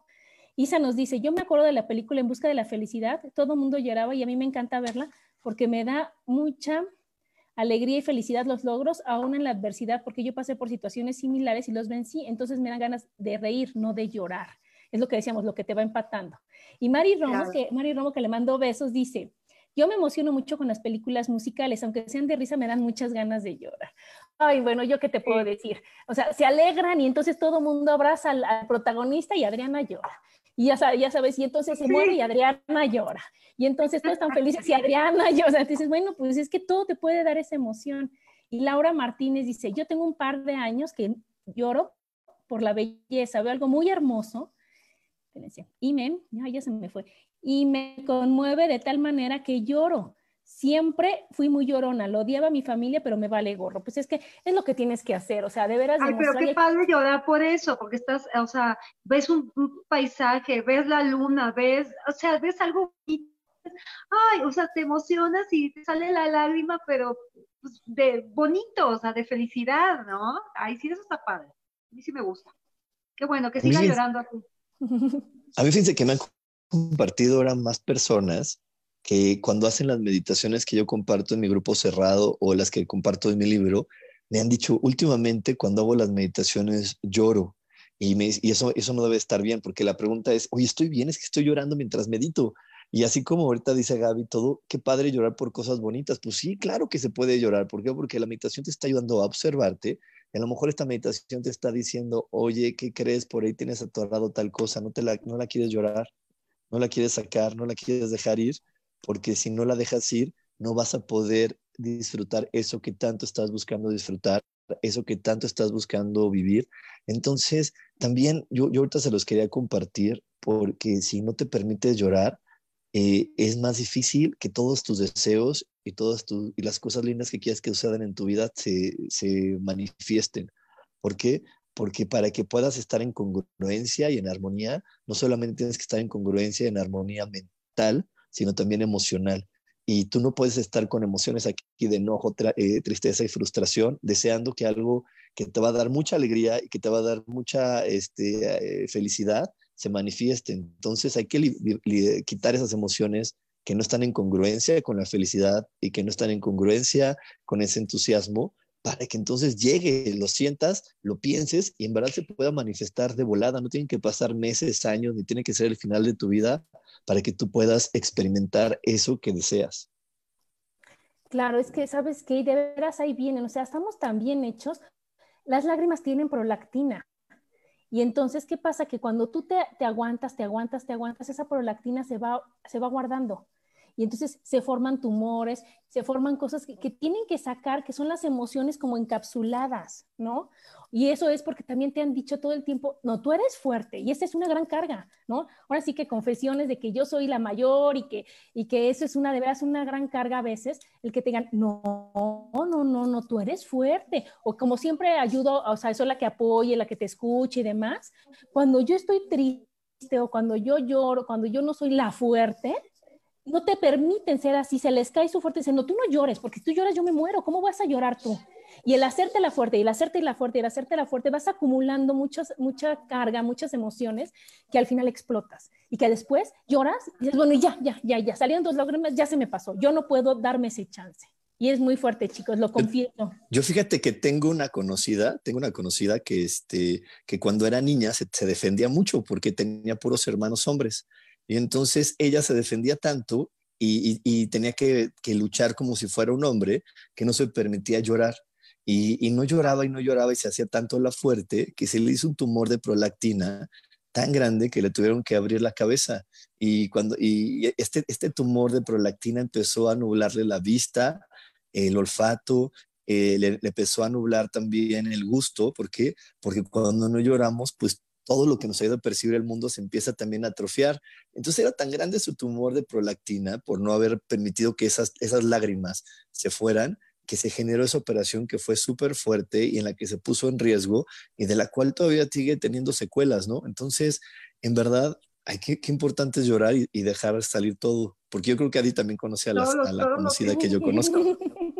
Isa nos dice, yo me acuerdo de la película En Busca de la Felicidad, todo el mundo lloraba y a mí me encanta verla porque me da mucha alegría y felicidad los logros, aún en la adversidad, porque yo pasé por situaciones similares y los vencí, entonces me dan ganas de reír, no de llorar. Es lo que decíamos, lo que te va empatando. Y Mari Romo, que, Mari Romo, que le mando besos, dice, yo me emociono mucho con las películas musicales, aunque sean de risa, me dan muchas ganas de llorar. Ay, bueno, yo qué te puedo decir. O sea, se alegran y entonces todo mundo abraza al, protagonista y Adriana llora. Y ya, ya sabes, y entonces se muere y Adriana llora. Y entonces todos están felices y Adriana llora. O sea, dices, bueno, pues es que todo te puede dar esa emoción. Y Laura Martínez dice, yo tengo un par de años que lloro por la belleza, veo algo muy hermoso y me, ya se me fue, y me conmueve de tal manera que lloro. Siempre fui muy llorona, lo odiaba a mi familia, pero me vale gorro. Pues es que es lo que tienes que hacer, o sea, de veras. Ay, pero qué padre llorar por eso, porque estás, o sea, ves un, paisaje, ves la luna, ves, o sea, ves algo ay, o sea, te emocionas y te sale la lágrima, pero pues, de bonito, o sea, de felicidad, ¿no? Ay, sí, eso está padre. A mí sí me gusta. Qué bueno, que siga llorando así. A mí fíjense que me han compartido ahora más personas que cuando hacen las meditaciones que yo comparto en mi grupo cerrado o las que comparto en mi libro, me han dicho últimamente cuando hago las meditaciones lloro. Y, me, y eso, eso no debe estar bien, porque la pregunta es, oye, estoy bien, es que estoy llorando mientras medito. Y así como ahorita dice Gaby, todo, qué padre llorar por cosas bonitas. Pues sí, claro que se puede llorar. ¿Por qué? Porque la meditación te está ayudando a observarte. Y a lo mejor esta meditación te está diciendo, oye, ¿qué crees? Por ahí tienes atorado tal cosa, no, te la, no la quieres llorar, no la quieres sacar, no la quieres dejar ir, porque si no la dejas ir, no vas a poder disfrutar eso que tanto estás buscando disfrutar, eso que tanto estás buscando vivir. Entonces, también yo, yo ahorita se los quería compartir, porque si no te permites llorar, eh, es más difícil que todos tus deseos y todas tus, y las cosas lindas que quieras que sucedan en tu vida se, se manifiesten. ¿Por qué? Porque para que puedas estar en congruencia y en armonía, no solamente tienes que estar en congruencia y en armonía mental, sino también emocional. Y tú no puedes estar con emociones aquí de enojo, eh, tristeza y frustración, deseando que algo que te va a dar mucha alegría y que te va a dar mucha este, eh, felicidad, se manifieste. Entonces hay que quitar esas emociones que no están en congruencia con la felicidad y que no están en congruencia con ese entusiasmo para que entonces llegue, lo sientas, lo pienses y en verdad se pueda manifestar de volada. No tienen que pasar meses, años, ni tiene que ser el final de tu vida para que tú puedas experimentar eso que deseas. Claro, es que sabes que de veras ahí vienen, o sea, estamos tan bien hechos. Las lágrimas tienen prolactina. Y entonces, ¿qué pasa? Que cuando tú te, aguantas, te aguantas, te aguantas, esa prolactina se va, se va guardando. Y entonces se forman tumores, se forman cosas que, tienen que sacar, que son las emociones como encapsuladas, ¿no? Y eso es porque también te han dicho todo el tiempo, no, tú eres fuerte y esa es una gran carga, ¿no? Ahora sí que confesiones de que yo soy la mayor y que, y que eso es una, de veras, una gran carga a veces, el que te digan, no, no, no, no, tú eres fuerte. O como siempre ayudo, o sea, soy la que apoye, la que te escuche y demás. Cuando yo estoy triste o cuando yo lloro, cuando yo no soy la fuerte, no te permiten ser así, se les cae su fuerte, dicen, no, tú no llores, porque si tú lloras yo me muero, ¿cómo vas a llorar tú? Y el hacerte la fuerte, y el hacerte la fuerte, y el hacerte la fuerte, vas acumulando muchas, mucha carga, muchas emociones que al final explotas. Y que después lloras y dices, bueno, ya, ya, ya, ya, salieron dos lágrimas, ya se me pasó. Yo no puedo darme ese chance. Y es muy fuerte, chicos, lo confieso. Yo fíjate que tengo una conocida, tengo una conocida que, este, que cuando era niña se, defendía mucho porque tenía puros hermanos hombres. Y entonces ella se defendía tanto y, tenía que, luchar como si fuera un hombre que no se permitía llorar. Y, no lloraba y no lloraba y se hacía tanto la fuerte que se le hizo un tumor de prolactina tan grande que le tuvieron que abrir la cabeza. Y, cuando, y este, este tumor de prolactina empezó a nublarle la vista, el olfato, eh, le, empezó a nublar también el gusto. ¿Por qué? Porque cuando no lloramos, pues todo lo que nos ayuda a percibir el mundo se empieza también a atrofiar. Entonces era tan grande su tumor de prolactina por no haber permitido que esas, esas lágrimas se fueran, que se generó esa operación que fue súper fuerte y en la que se puso en riesgo y de la cual todavía sigue teniendo secuelas, ¿no? Entonces, en verdad, hay que, qué importante es llorar y, dejar salir todo, porque yo creo que Adi también conoce a, a la conocida que yo conozco.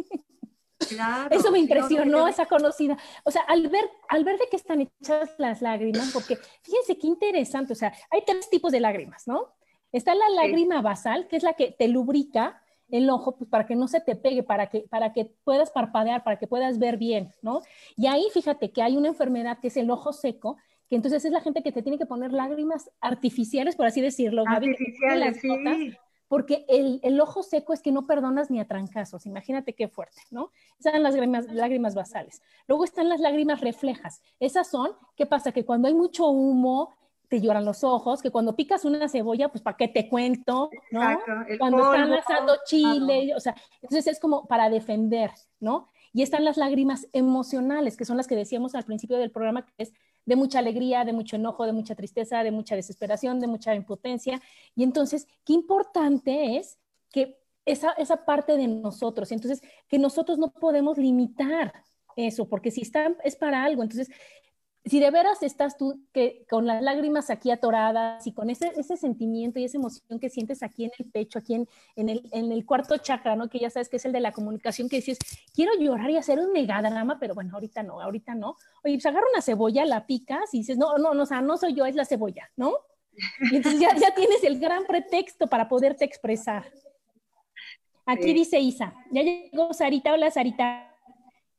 Eso me impresionó, esa conocida. O sea, al ver, al ver de qué están hechas las lágrimas, porque fíjense qué interesante, o sea, hay tres tipos de lágrimas, ¿no? Está la lágrima basal, que es la que te lubrica, el ojo pues, para que no se te pegue, para que, para que puedas parpadear, para que puedas ver bien, ¿no? Y ahí fíjate que hay una enfermedad que es el ojo seco, que entonces es la gente que te tiene que poner lágrimas artificiales, por así decirlo, artificiales, sí. Porque el, el, ojo seco es que no perdonas ni a trancazos, imagínate qué fuerte, ¿no? Esas son las lágrimas, lágrimas basales. Luego están las lágrimas reflejas. Esas son, ¿qué pasa? Que cuando hay mucho humo, te lloran los ojos, que cuando picas una cebolla, pues para qué te cuento, ¿no? cuando están asando chile, o sea, entonces es como para defender, ¿no? Y están las lágrimas emocionales, que son las que decíamos al principio del programa, que es de mucha alegría, de mucho enojo, de mucha tristeza, de mucha desesperación, de mucha impotencia. Y entonces, qué importante es que esa, esa parte de nosotros, entonces, que nosotros no podemos limitar eso, porque si está, es para algo. Entonces, si de veras estás tú que, con las lágrimas aquí atoradas y con ese, ese sentimiento y esa emoción que sientes aquí en el pecho, aquí en, en, el, en el cuarto chakra, ¿no? Que ya sabes que es el de la comunicación, que dices, quiero llorar y hacer un megadrama, pero bueno, ahorita no, ahorita no. Oye, pues agarra una cebolla, la picas y dices, no, no, no, o sea, no soy yo, es la cebolla, ¿no? Y entonces ya, ya tienes el gran pretexto para poderte expresar. Aquí dice Isa, ya llegó Sarita, hola Sarita.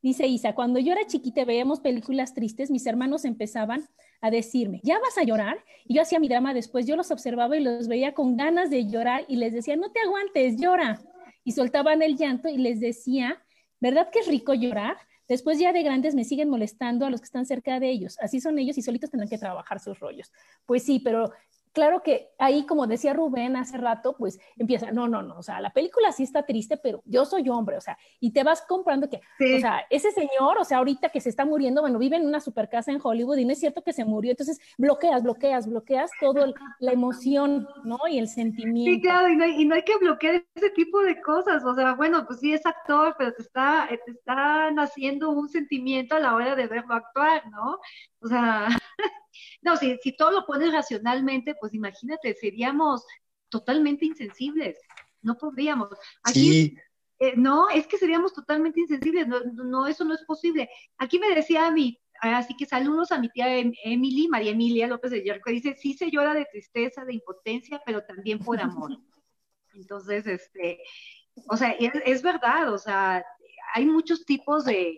Dice Isa, cuando yo era chiquita veíamos películas tristes, mis hermanos empezaban a decirme, ¿ya vas a llorar? Y yo hacía mi drama después, yo los observaba y los veía con ganas de llorar y les decía, no te aguantes, llora. Y soltaban el llanto y les decía, ¿verdad que es rico llorar? Después ya de grandes me siguen molestando a los que están cerca de ellos. Así son ellos y solitos tendrán que trabajar sus rollos. Pues sí, pero claro que ahí, como decía Rubén hace rato, pues empieza, no, no, no, o sea, la película sí está triste, pero yo soy hombre, o sea, y te vas comprando que, o sea, ese señor, o sea, ahorita que se está muriendo, bueno, vive en una super casa en Hollywood y no es cierto que se murió, entonces bloqueas, bloqueas, bloqueas todo la emoción, ¿no? Y el sentimiento. Sí, claro, y no, hay, y no, hay, que bloquear ese tipo de cosas, o sea, bueno, pues sí es actor, pero te está, te está naciendo un sentimiento a la hora de verlo actuar, ¿no? O sea, no, si, si todo lo pones racionalmente, pues imagínate, seríamos totalmente insensibles, no podríamos. Aquí, eh, no, es que seríamos totalmente insensibles, no, no, eso no es posible. Aquí me decía a mí, así que saludos a mi tía em, Emily, María Emilia López de Yerco, dice, sí se llora de tristeza, de impotencia, pero también por amor. Entonces, este, o sea, es, es verdad, o sea, hay muchos tipos de,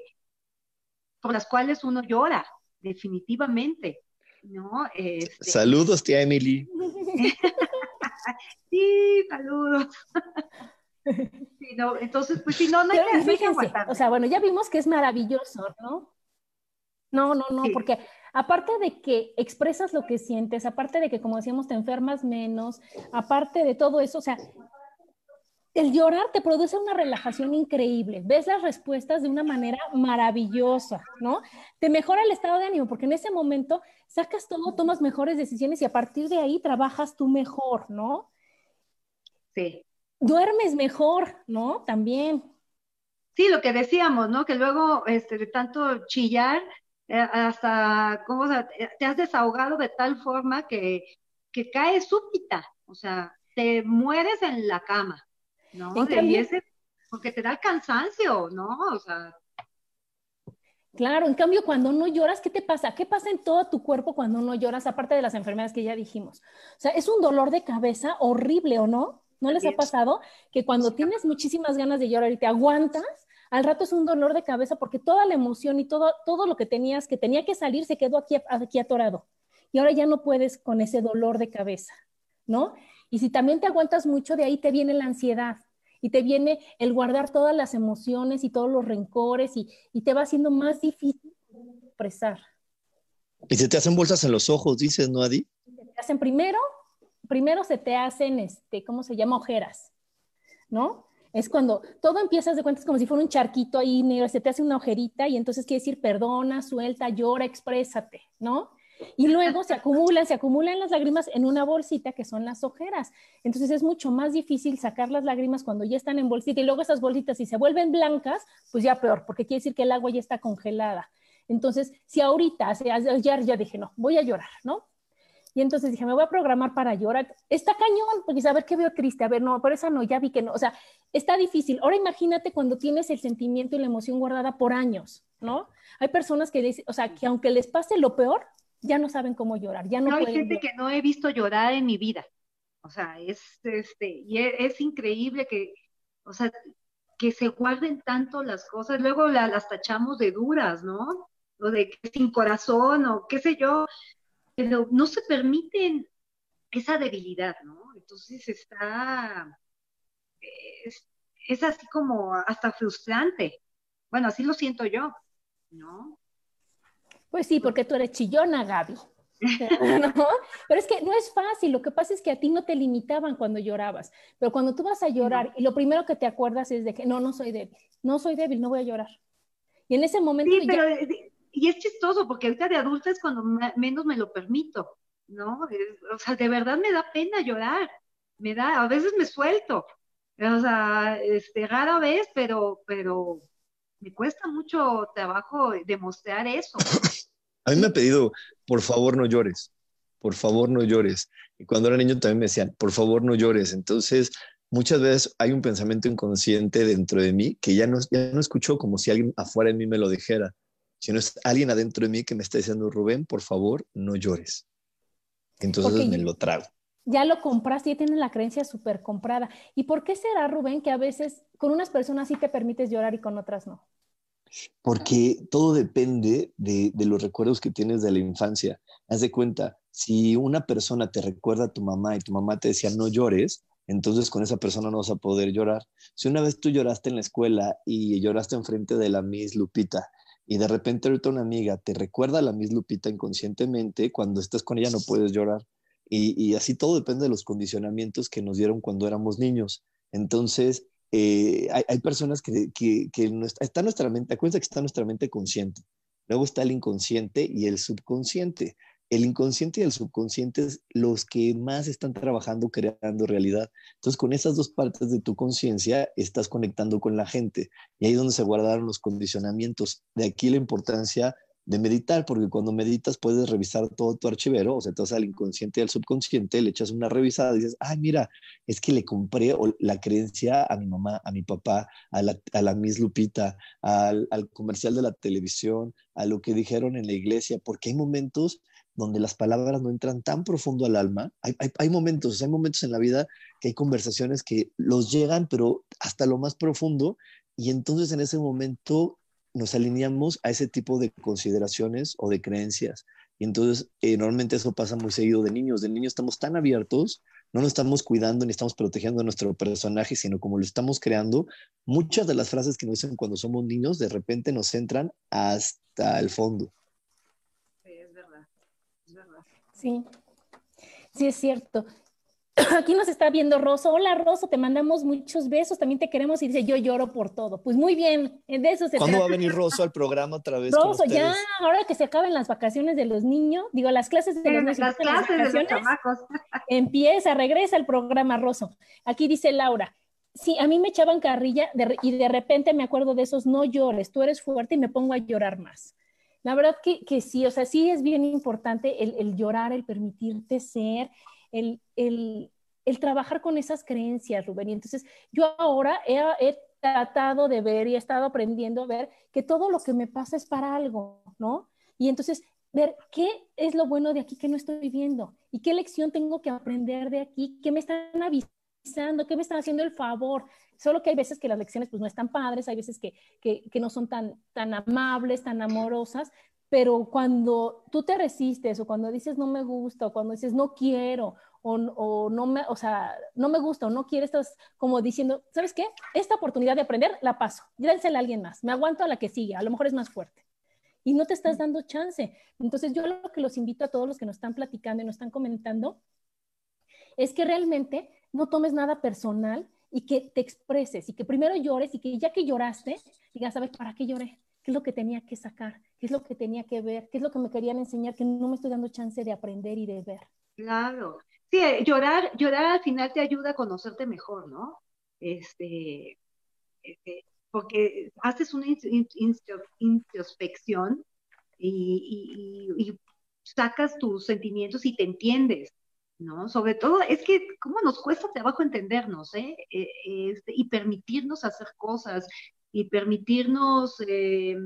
por las cuales uno llora, definitivamente. ¿No? Este... Saludos, tía Emily. sí, saludos. sí, no, entonces, pues si no, no hay, que, no hay que O sea, bueno, ya vimos que es maravilloso, ¿no? No, no, no, sí. porque aparte de que expresas lo que sientes, aparte de que, como decíamos, te enfermas menos, aparte de todo eso, o sea, el llorar te produce una relajación increíble. Ves las respuestas de una manera maravillosa, ¿no? Te mejora el estado de ánimo porque en ese momento sacas todo, tomas mejores decisiones y a partir de ahí trabajas tú mejor, ¿no? Sí. Duermes mejor, ¿no? También. Sí, lo que decíamos, ¿no? Que luego este, de tanto chillar, eh, hasta, ¿cómo se, te has desahogado de tal forma que, que caes súbita, o sea, te mueres en la cama. ¿No? De cambio, ese, porque te da cansancio, ¿no? O sea. Claro, en cambio, cuando no lloras, ¿qué te pasa? ¿Qué pasa en todo tu cuerpo cuando no lloras, aparte de las enfermedades que ya dijimos? O sea, es un dolor de cabeza horrible, ¿o no? ¿No les ha pasado que cuando tienes muchísimas ganas de llorar y te aguantas, al rato es un dolor de cabeza porque toda la emoción y todo, todo lo que tenías, que tenía que salir, se quedó aquí, aquí atorado. Y ahora ya no puedes con ese dolor de cabeza, ¿no? Y si también te aguantas mucho, de ahí te viene la ansiedad y te viene el guardar todas las emociones y todos los rencores y, y te va haciendo más difícil expresar. Y se te hacen bolsas en los ojos, dices, ¿no, Adi? Se te hacen primero, primero se te hacen, este, ¿cómo se llama? Ojeras, ¿no? Es cuando todo empiezas de cuentas como si fuera un charquito ahí negro, se te hace una ojerita y entonces quiere decir perdona, suelta, llora, exprésate, ¿no? Y luego se acumulan, se acumulan las lágrimas en una bolsita que son las ojeras. Entonces es mucho más difícil sacar las lágrimas cuando ya están en bolsita y luego esas bolsitas si se vuelven blancas, pues ya peor, porque quiere decir que el agua ya está congelada. Entonces, si ahorita, ayer ya dije, no, voy a llorar, ¿no? Y entonces dije, me voy a programar para llorar. Está cañón, porque a ver qué veo triste, a ver, no, por eso no, ya vi que no. O sea, está difícil. Ahora imagínate cuando tienes el sentimiento y la emoción guardada por años, ¿no? Hay personas que dicen, o sea, que aunque les pase lo peor, ya no saben cómo llorar, ya no, no hay pueden gente llorar. que no he visto llorar en mi vida. O sea, es este, y es, es, increíble que, o sea, que se guarden tanto las cosas, luego la, las tachamos de duras, ¿no? O de sin corazón, o qué sé yo, pero no se permiten esa debilidad, ¿no? Entonces está, es, es así como hasta frustrante. Bueno, así lo siento yo, ¿no? Pues sí, porque tú eres chillona, Gaby. ¿No? Pero es que no es fácil, lo que pasa es que a ti no te limitaban cuando llorabas, pero cuando tú vas a llorar y lo primero que te acuerdas es de que no, no soy débil, no soy débil, no voy a llorar. Y en ese momento... Sí, pero, ya... y es chistoso porque ahorita de adulta es cuando menos me lo permito, ¿no? O sea, de verdad me da pena llorar, me da, a veces me suelto, o sea, este, rara vez, pero, pero me cuesta mucho trabajo demostrar eso. A mí me ha pedido, por favor no llores, por favor no llores. Y cuando era niño también me decían, por favor no llores. Entonces, muchas veces hay un pensamiento inconsciente dentro de mí que ya no, ya no escucho como si alguien afuera de mí me lo dijera, sino es alguien adentro de mí que me está diciendo, Rubén, por favor no llores. Entonces me lo trago ya lo compraste, ya tienes la creencia súper comprada. ¿Y por qué será, Rubén, que a veces con unas personas sí te permites llorar y con otras no? Porque todo depende de, los recuerdos que tienes de la infancia. Haz de cuenta, si una persona te recuerda a tu mamá y tu mamá te decía no llores, entonces con esa persona no vas a poder llorar. Si una vez tú lloraste en la escuela y lloraste enfrente de la Miss Lupita y de repente ahorita una amiga te recuerda a la Miss Lupita inconscientemente, cuando estás con ella no puedes llorar. Y, así todo depende de los condicionamientos que nos dieron cuando éramos niños. Entonces, eh, hay, personas que, que, que está nuestra mente, acuérdense que está nuestra mente consciente. Luego está el inconsciente y el subconsciente el inconsciente y el subconsciente es los que más están trabajando creando realidad. Entonces, con esas dos partes de tu conciencia, estás conectando con la gente. Y ahí es donde se guardaron los condicionamientos. De aquí la importancia de meditar, porque cuando meditas puedes revisar todo tu archivero, o sea, te vas al inconsciente y al subconsciente, le echas una revisada y dices, ay, mira, es que le compré la creencia a mi mamá, a mi papá, a la, a la Miss Lupita, al, al comercial de la televisión, a lo que dijeron en la iglesia, porque hay momentos donde las palabras no entran tan profundo al alma. Hay, momentos, hay momentos en la vida que hay conversaciones que los llegan, pero hasta lo más profundo, y entonces en ese momento nos alineamos a ese tipo de consideraciones o de creencias. Y entonces eh, normalmente eso pasa muy seguido de niños. De niños estamos tan abiertos, no nos estamos cuidando ni estamos protegiendo a nuestro personaje, sino como lo estamos creando, muchas de las frases que nos dicen cuando somos niños de repente nos entran hasta el fondo. Sí, sí es cierto. Aquí nos está viendo Rosso. Hola Rosso, te mandamos muchos besos, también te queremos y dice yo lloro por todo. Pues muy bien, de eso se ¿Cuándo va a venir Rosso al programa otra vez? Rosso, ya, ahora que se acaben las vacaciones de los niños, digo, las clases de los niños. Las clases de los chamacos. Empieza, regresa el programa Rosso. Aquí dice Laura, sí, a mí me echaban carrilla y de repente me acuerdo de esos, no llores, tú eres fuerte y me pongo a llorar más. La verdad que, que, sí, o sea, sí es bien importante el, el llorar, el permitirte ser, el, el, el, trabajar con esas creencias, Rubén. Y entonces yo ahora he, tratado de ver y he estado aprendiendo a ver que todo lo que me pasa es para algo, ¿no? Y entonces ver qué es lo bueno de aquí que no estoy viendo y qué lección tengo que aprender de aquí, qué me están avisando, qué me están haciendo el favor. Solo que hay veces que las lecciones pues no están padres, hay veces que, que, que no son tan, tan amables, tan amorosas, pero cuando tú te resistes o cuando dices no me gusta o cuando dices no quiero o, o, no me, o sea, no me gusta o no quiero, estás como diciendo, ¿sabes qué? Esta oportunidad de aprender la paso, dénsela a alguien más, me aguanto a la que sigue, a lo mejor es más fuerte. Y no te estás dando chance. Entonces yo lo que los invito a todos los que nos están platicando y nos están comentando es que realmente no tomes nada personal y que te expreses y que primero llores y que ya que lloraste, digas, ¿sabes para qué lloré? ¿Qué es lo que tenía que sacar? ¿Qué es lo que tenía que ver? ¿Qué es lo que me querían enseñar que no me estoy dando chance de aprender y de ver? Claro. Sí, eh, llorar, llorar al final te ayuda a conocerte mejor, ¿no? Este, este porque haces una introspección y, sacas tus sentimientos y te entiendes. ¿no? Sobre todo, es que cómo nos cuesta trabajo entendernos, ¿eh? eh este, y permitirnos hacer cosas, y permitirnos eh,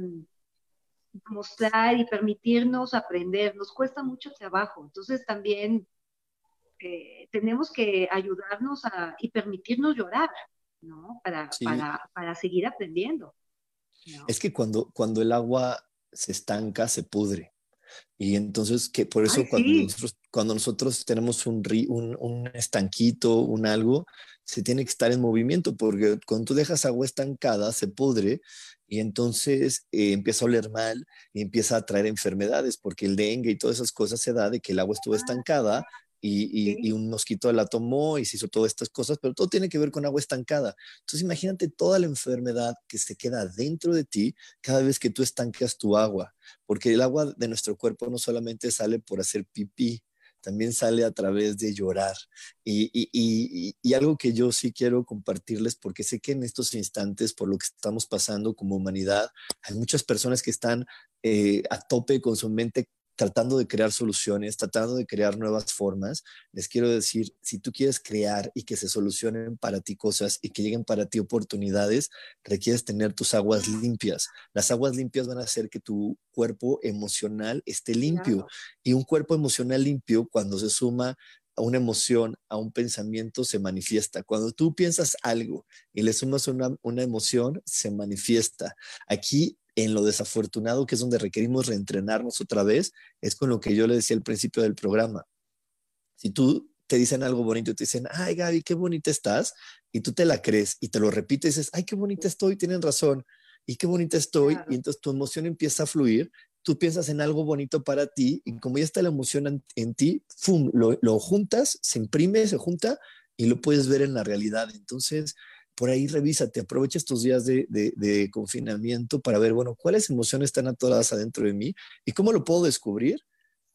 mostrar y permitirnos aprender, nos cuesta mucho trabajo. Entonces también eh, tenemos que ayudarnos a, y permitirnos llorar, ¿no? Para, para, para seguir aprendiendo. Es que cuando, cuando el agua se estanca, se pudre. Y entonces, que por eso cuando, nosotros, cuando nosotros tenemos un, un, un, estanquito, un algo, se tiene que estar en movimiento, porque cuando tú dejas agua estancada, se pudre y entonces eh, empieza a oler mal y empieza a traer enfermedades, porque el dengue y todas esas cosas se da de que el agua estuvo ah, estancada y, un mosquito la tomó y se hizo todas estas cosas, pero todo tiene que ver con agua estancada. Entonces imagínate toda la enfermedad que se queda dentro de ti cada vez que tú estancas tu agua, porque el agua de nuestro cuerpo no solamente sale por hacer pipí, también sale a través de llorar. Y, y, y, algo que yo sí quiero compartirles, porque sé que en estos instantes, por lo que estamos pasando como humanidad, hay muchas personas que están eh, a tope con su mente tratando de crear soluciones, tratando de crear nuevas formas. Les quiero decir, si tú quieres crear y que se solucionen para ti cosas y que lleguen para ti oportunidades, requieres tener tus aguas limpias. Las aguas limpias van a hacer que tu cuerpo emocional esté limpio. Y un cuerpo emocional limpio, cuando se suma a una emoción, a un pensamiento, se manifiesta. Cuando tú piensas algo y le sumas una, una emoción, se manifiesta. Aquí en lo desafortunado, que es donde requerimos reentrenarnos otra vez, es con lo que yo le decía al principio del programa. Si tú te dicen algo bonito y te dicen, ay Gaby, qué bonita estás, y tú te la crees y te lo repites y dices, ay, qué bonita estoy, tienen razón, y qué bonita estoy, y entonces tu emoción empieza a fluir, tú piensas en algo bonito para ti, y como ya está la emoción en, ti, ¡fum! Lo, lo juntas, se imprime, se junta, y lo puedes ver en la realidad. Entonces, por ahí revísate, aprovecha estos días de, confinamiento para ver, bueno, cuáles emociones están atoradas adentro de mí y cómo lo puedo descubrir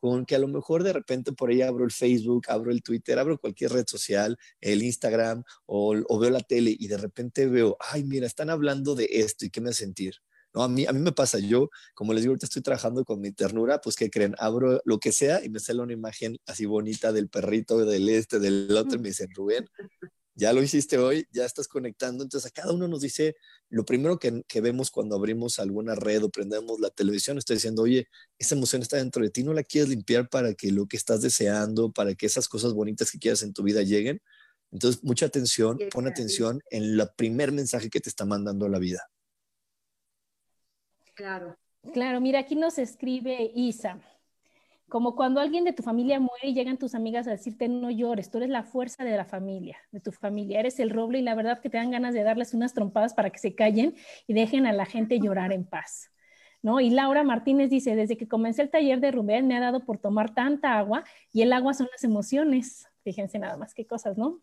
con que a lo mejor de repente por ahí abro el Facebook, abro el Twitter, abro cualquier red social, el Instagram o, veo la tele y de repente veo, ay, mira, están hablando de esto y qué me hace sentir. No, a mí, a mí me pasa, yo, como les digo, ahorita estoy trabajando con mi ternura, pues ¿qué creen? Abro lo que sea y me sale una imagen así bonita del perrito, del este, del otro, y me dicen, Rubén, ya lo hiciste hoy, ya estás conectando. Entonces, a cada uno nos dice, lo primero que, vemos cuando abrimos alguna red o prendemos la televisión, está diciendo, oye, esa emoción está dentro de ti, no la quieres limpiar para que lo que estás deseando, para que esas cosas bonitas que quieras en tu vida lleguen. Entonces, mucha atención, pon atención en el primer mensaje que te está mandando la vida. Claro. Claro, mira, aquí nos escribe Isa. Como cuando alguien de tu familia muere y llegan tus amigas a decirte no llores, tú eres la fuerza de la familia, de tu familia, eres el roble y la verdad que te dan ganas de darles unas trompadas para que se callen y dejen a la gente llorar en paz. ¿No? Y Laura Martínez dice, desde que comencé el taller de Rubén me ha dado por tomar tanta agua y el agua son las emociones. Fíjense nada más qué cosas, ¿no?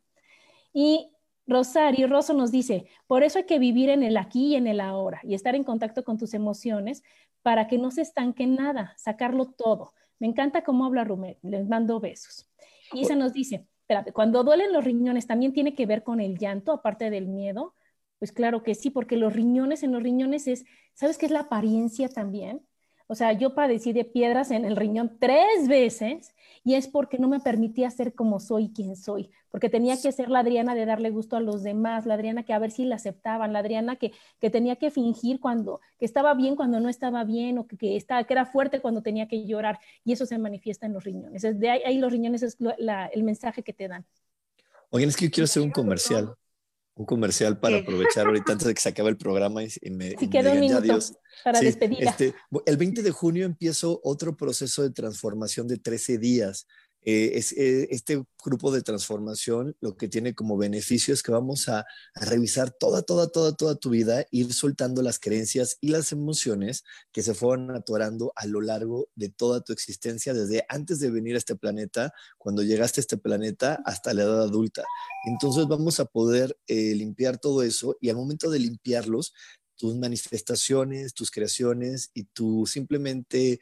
Y Rosario Rosso nos dice, por eso hay que vivir en el aquí y en el ahora y estar en contacto con tus emociones para que no se estanque nada, sacarlo todo. Me encanta cómo habla Rumel, les mando besos. Y se nos dice, espérate, cuando duelen los riñones, ¿también tiene que ver con el llanto, aparte del miedo? Pues claro que sí, porque los riñones, en los riñones es, ¿sabes qué es la apariencia también? O sea, yo padecí de piedras en el riñón tres veces y es porque no me permitía ser como soy quien soy, porque tenía que ser la Adriana de darle gusto a los demás, la Adriana que a ver si la aceptaban, la Adriana que, que tenía que fingir cuando, que estaba bien cuando no estaba bien o que, que, estaba, que era fuerte cuando tenía que llorar y eso se manifiesta en los riñones. De ahí, ahí los riñones es el mensaje que te dan. Oigan, es que yo quiero hacer un comercial un comercial para aprovechar ahorita antes de que se acabe el programa y, me, sí, quedó un minuto para despedir. Este, el 20 de junio empiezo otro proceso de transformación de 13 días. Eh, es, eh, este grupo de transformación lo que tiene como beneficio es que vamos a, revisar toda, toda, toda, toda tu vida, ir soltando las creencias y las emociones que se fueron atorando a lo largo de toda tu existencia, desde antes de venir a este planeta, cuando llegaste a este planeta, hasta la edad adulta. Entonces vamos a poder eh, limpiar todo eso y al momento de limpiarlos, tus manifestaciones, tus creaciones y tu simplemente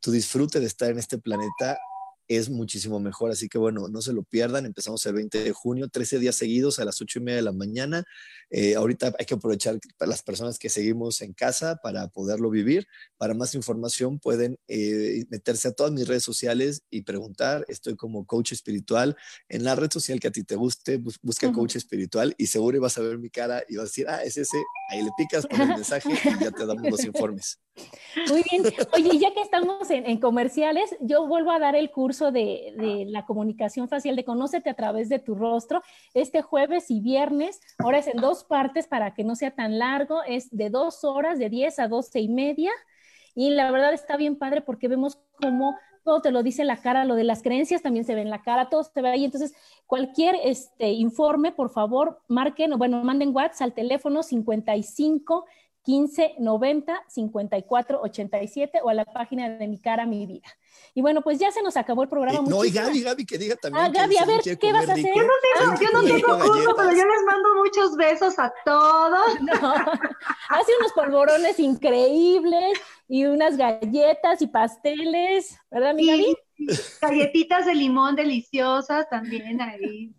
tu disfrute de estar en este planeta es muchísimo mejor. Así que bueno, no se lo pierdan. Empezamos el 20 de junio, 13 días seguidos a las 8 y media de la mañana. Eh, ahorita hay que aprovechar para las personas que seguimos en casa para poderlo vivir. Para más información pueden eh, meterse a todas mis redes sociales y preguntar. Estoy como coach espiritual en la red social que a ti te guste. busca coach espiritual y seguro vas a ver mi cara y vas a decir, ah, es ese. Ahí le picas con el mensaje y ya te damos los informes. Muy bien. Oye, ya que estamos en, comerciales, yo vuelvo a dar el curso de, la comunicación facial de Conócete a través de tu rostro este jueves y viernes. Ahora es en dos partes para que no sea tan largo. Es de dos horas, de 10 a 12 y media. Y la verdad está bien padre porque vemos cómo todo te lo dice la cara, lo de las creencias también se ve en la cara, todo se ve ahí. Entonces, cualquier este, informe, por favor, marquen, o bueno, manden WhatsApp al teléfono 55 15 90 54 87 o a la página de Mi Cara, Mi Vida. Y bueno, pues ya se nos acabó el programa. Eh, no, y Gaby, Gaby, que diga también. Ah, Gaby, a ver, ¿qué vas a hacer? Yo no tengo, yo no tengo curso, pero yo les mando muchos besos a todos. No, hace unos polvorones increíbles y unas galletas y pasteles, ¿verdad, mi Gaby? Galletitas de limón deliciosas también ahí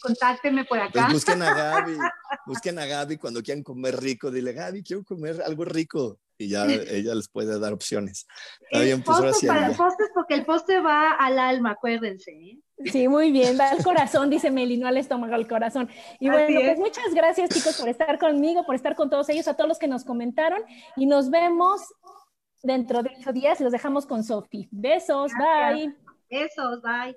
contáctenme por acá. Pues busquen a Gaby, busquen a Gaby cuando quieran comer rico, dile, Gaby, quiero comer algo rico. Y ya ella les puede dar opciones. Está bien, pues para postre porque el postre va al alma, acuérdense. ¿eh? Sí, muy bien, va al corazón, dice Meli, no al estómago, al corazón. Y bueno, pues muchas gracias chicos por estar conmigo, por estar con todos ellos, a todos los que nos comentaron y nos vemos dentro de ocho días. Los dejamos con Sofi. Besos, bye. Besos, bye.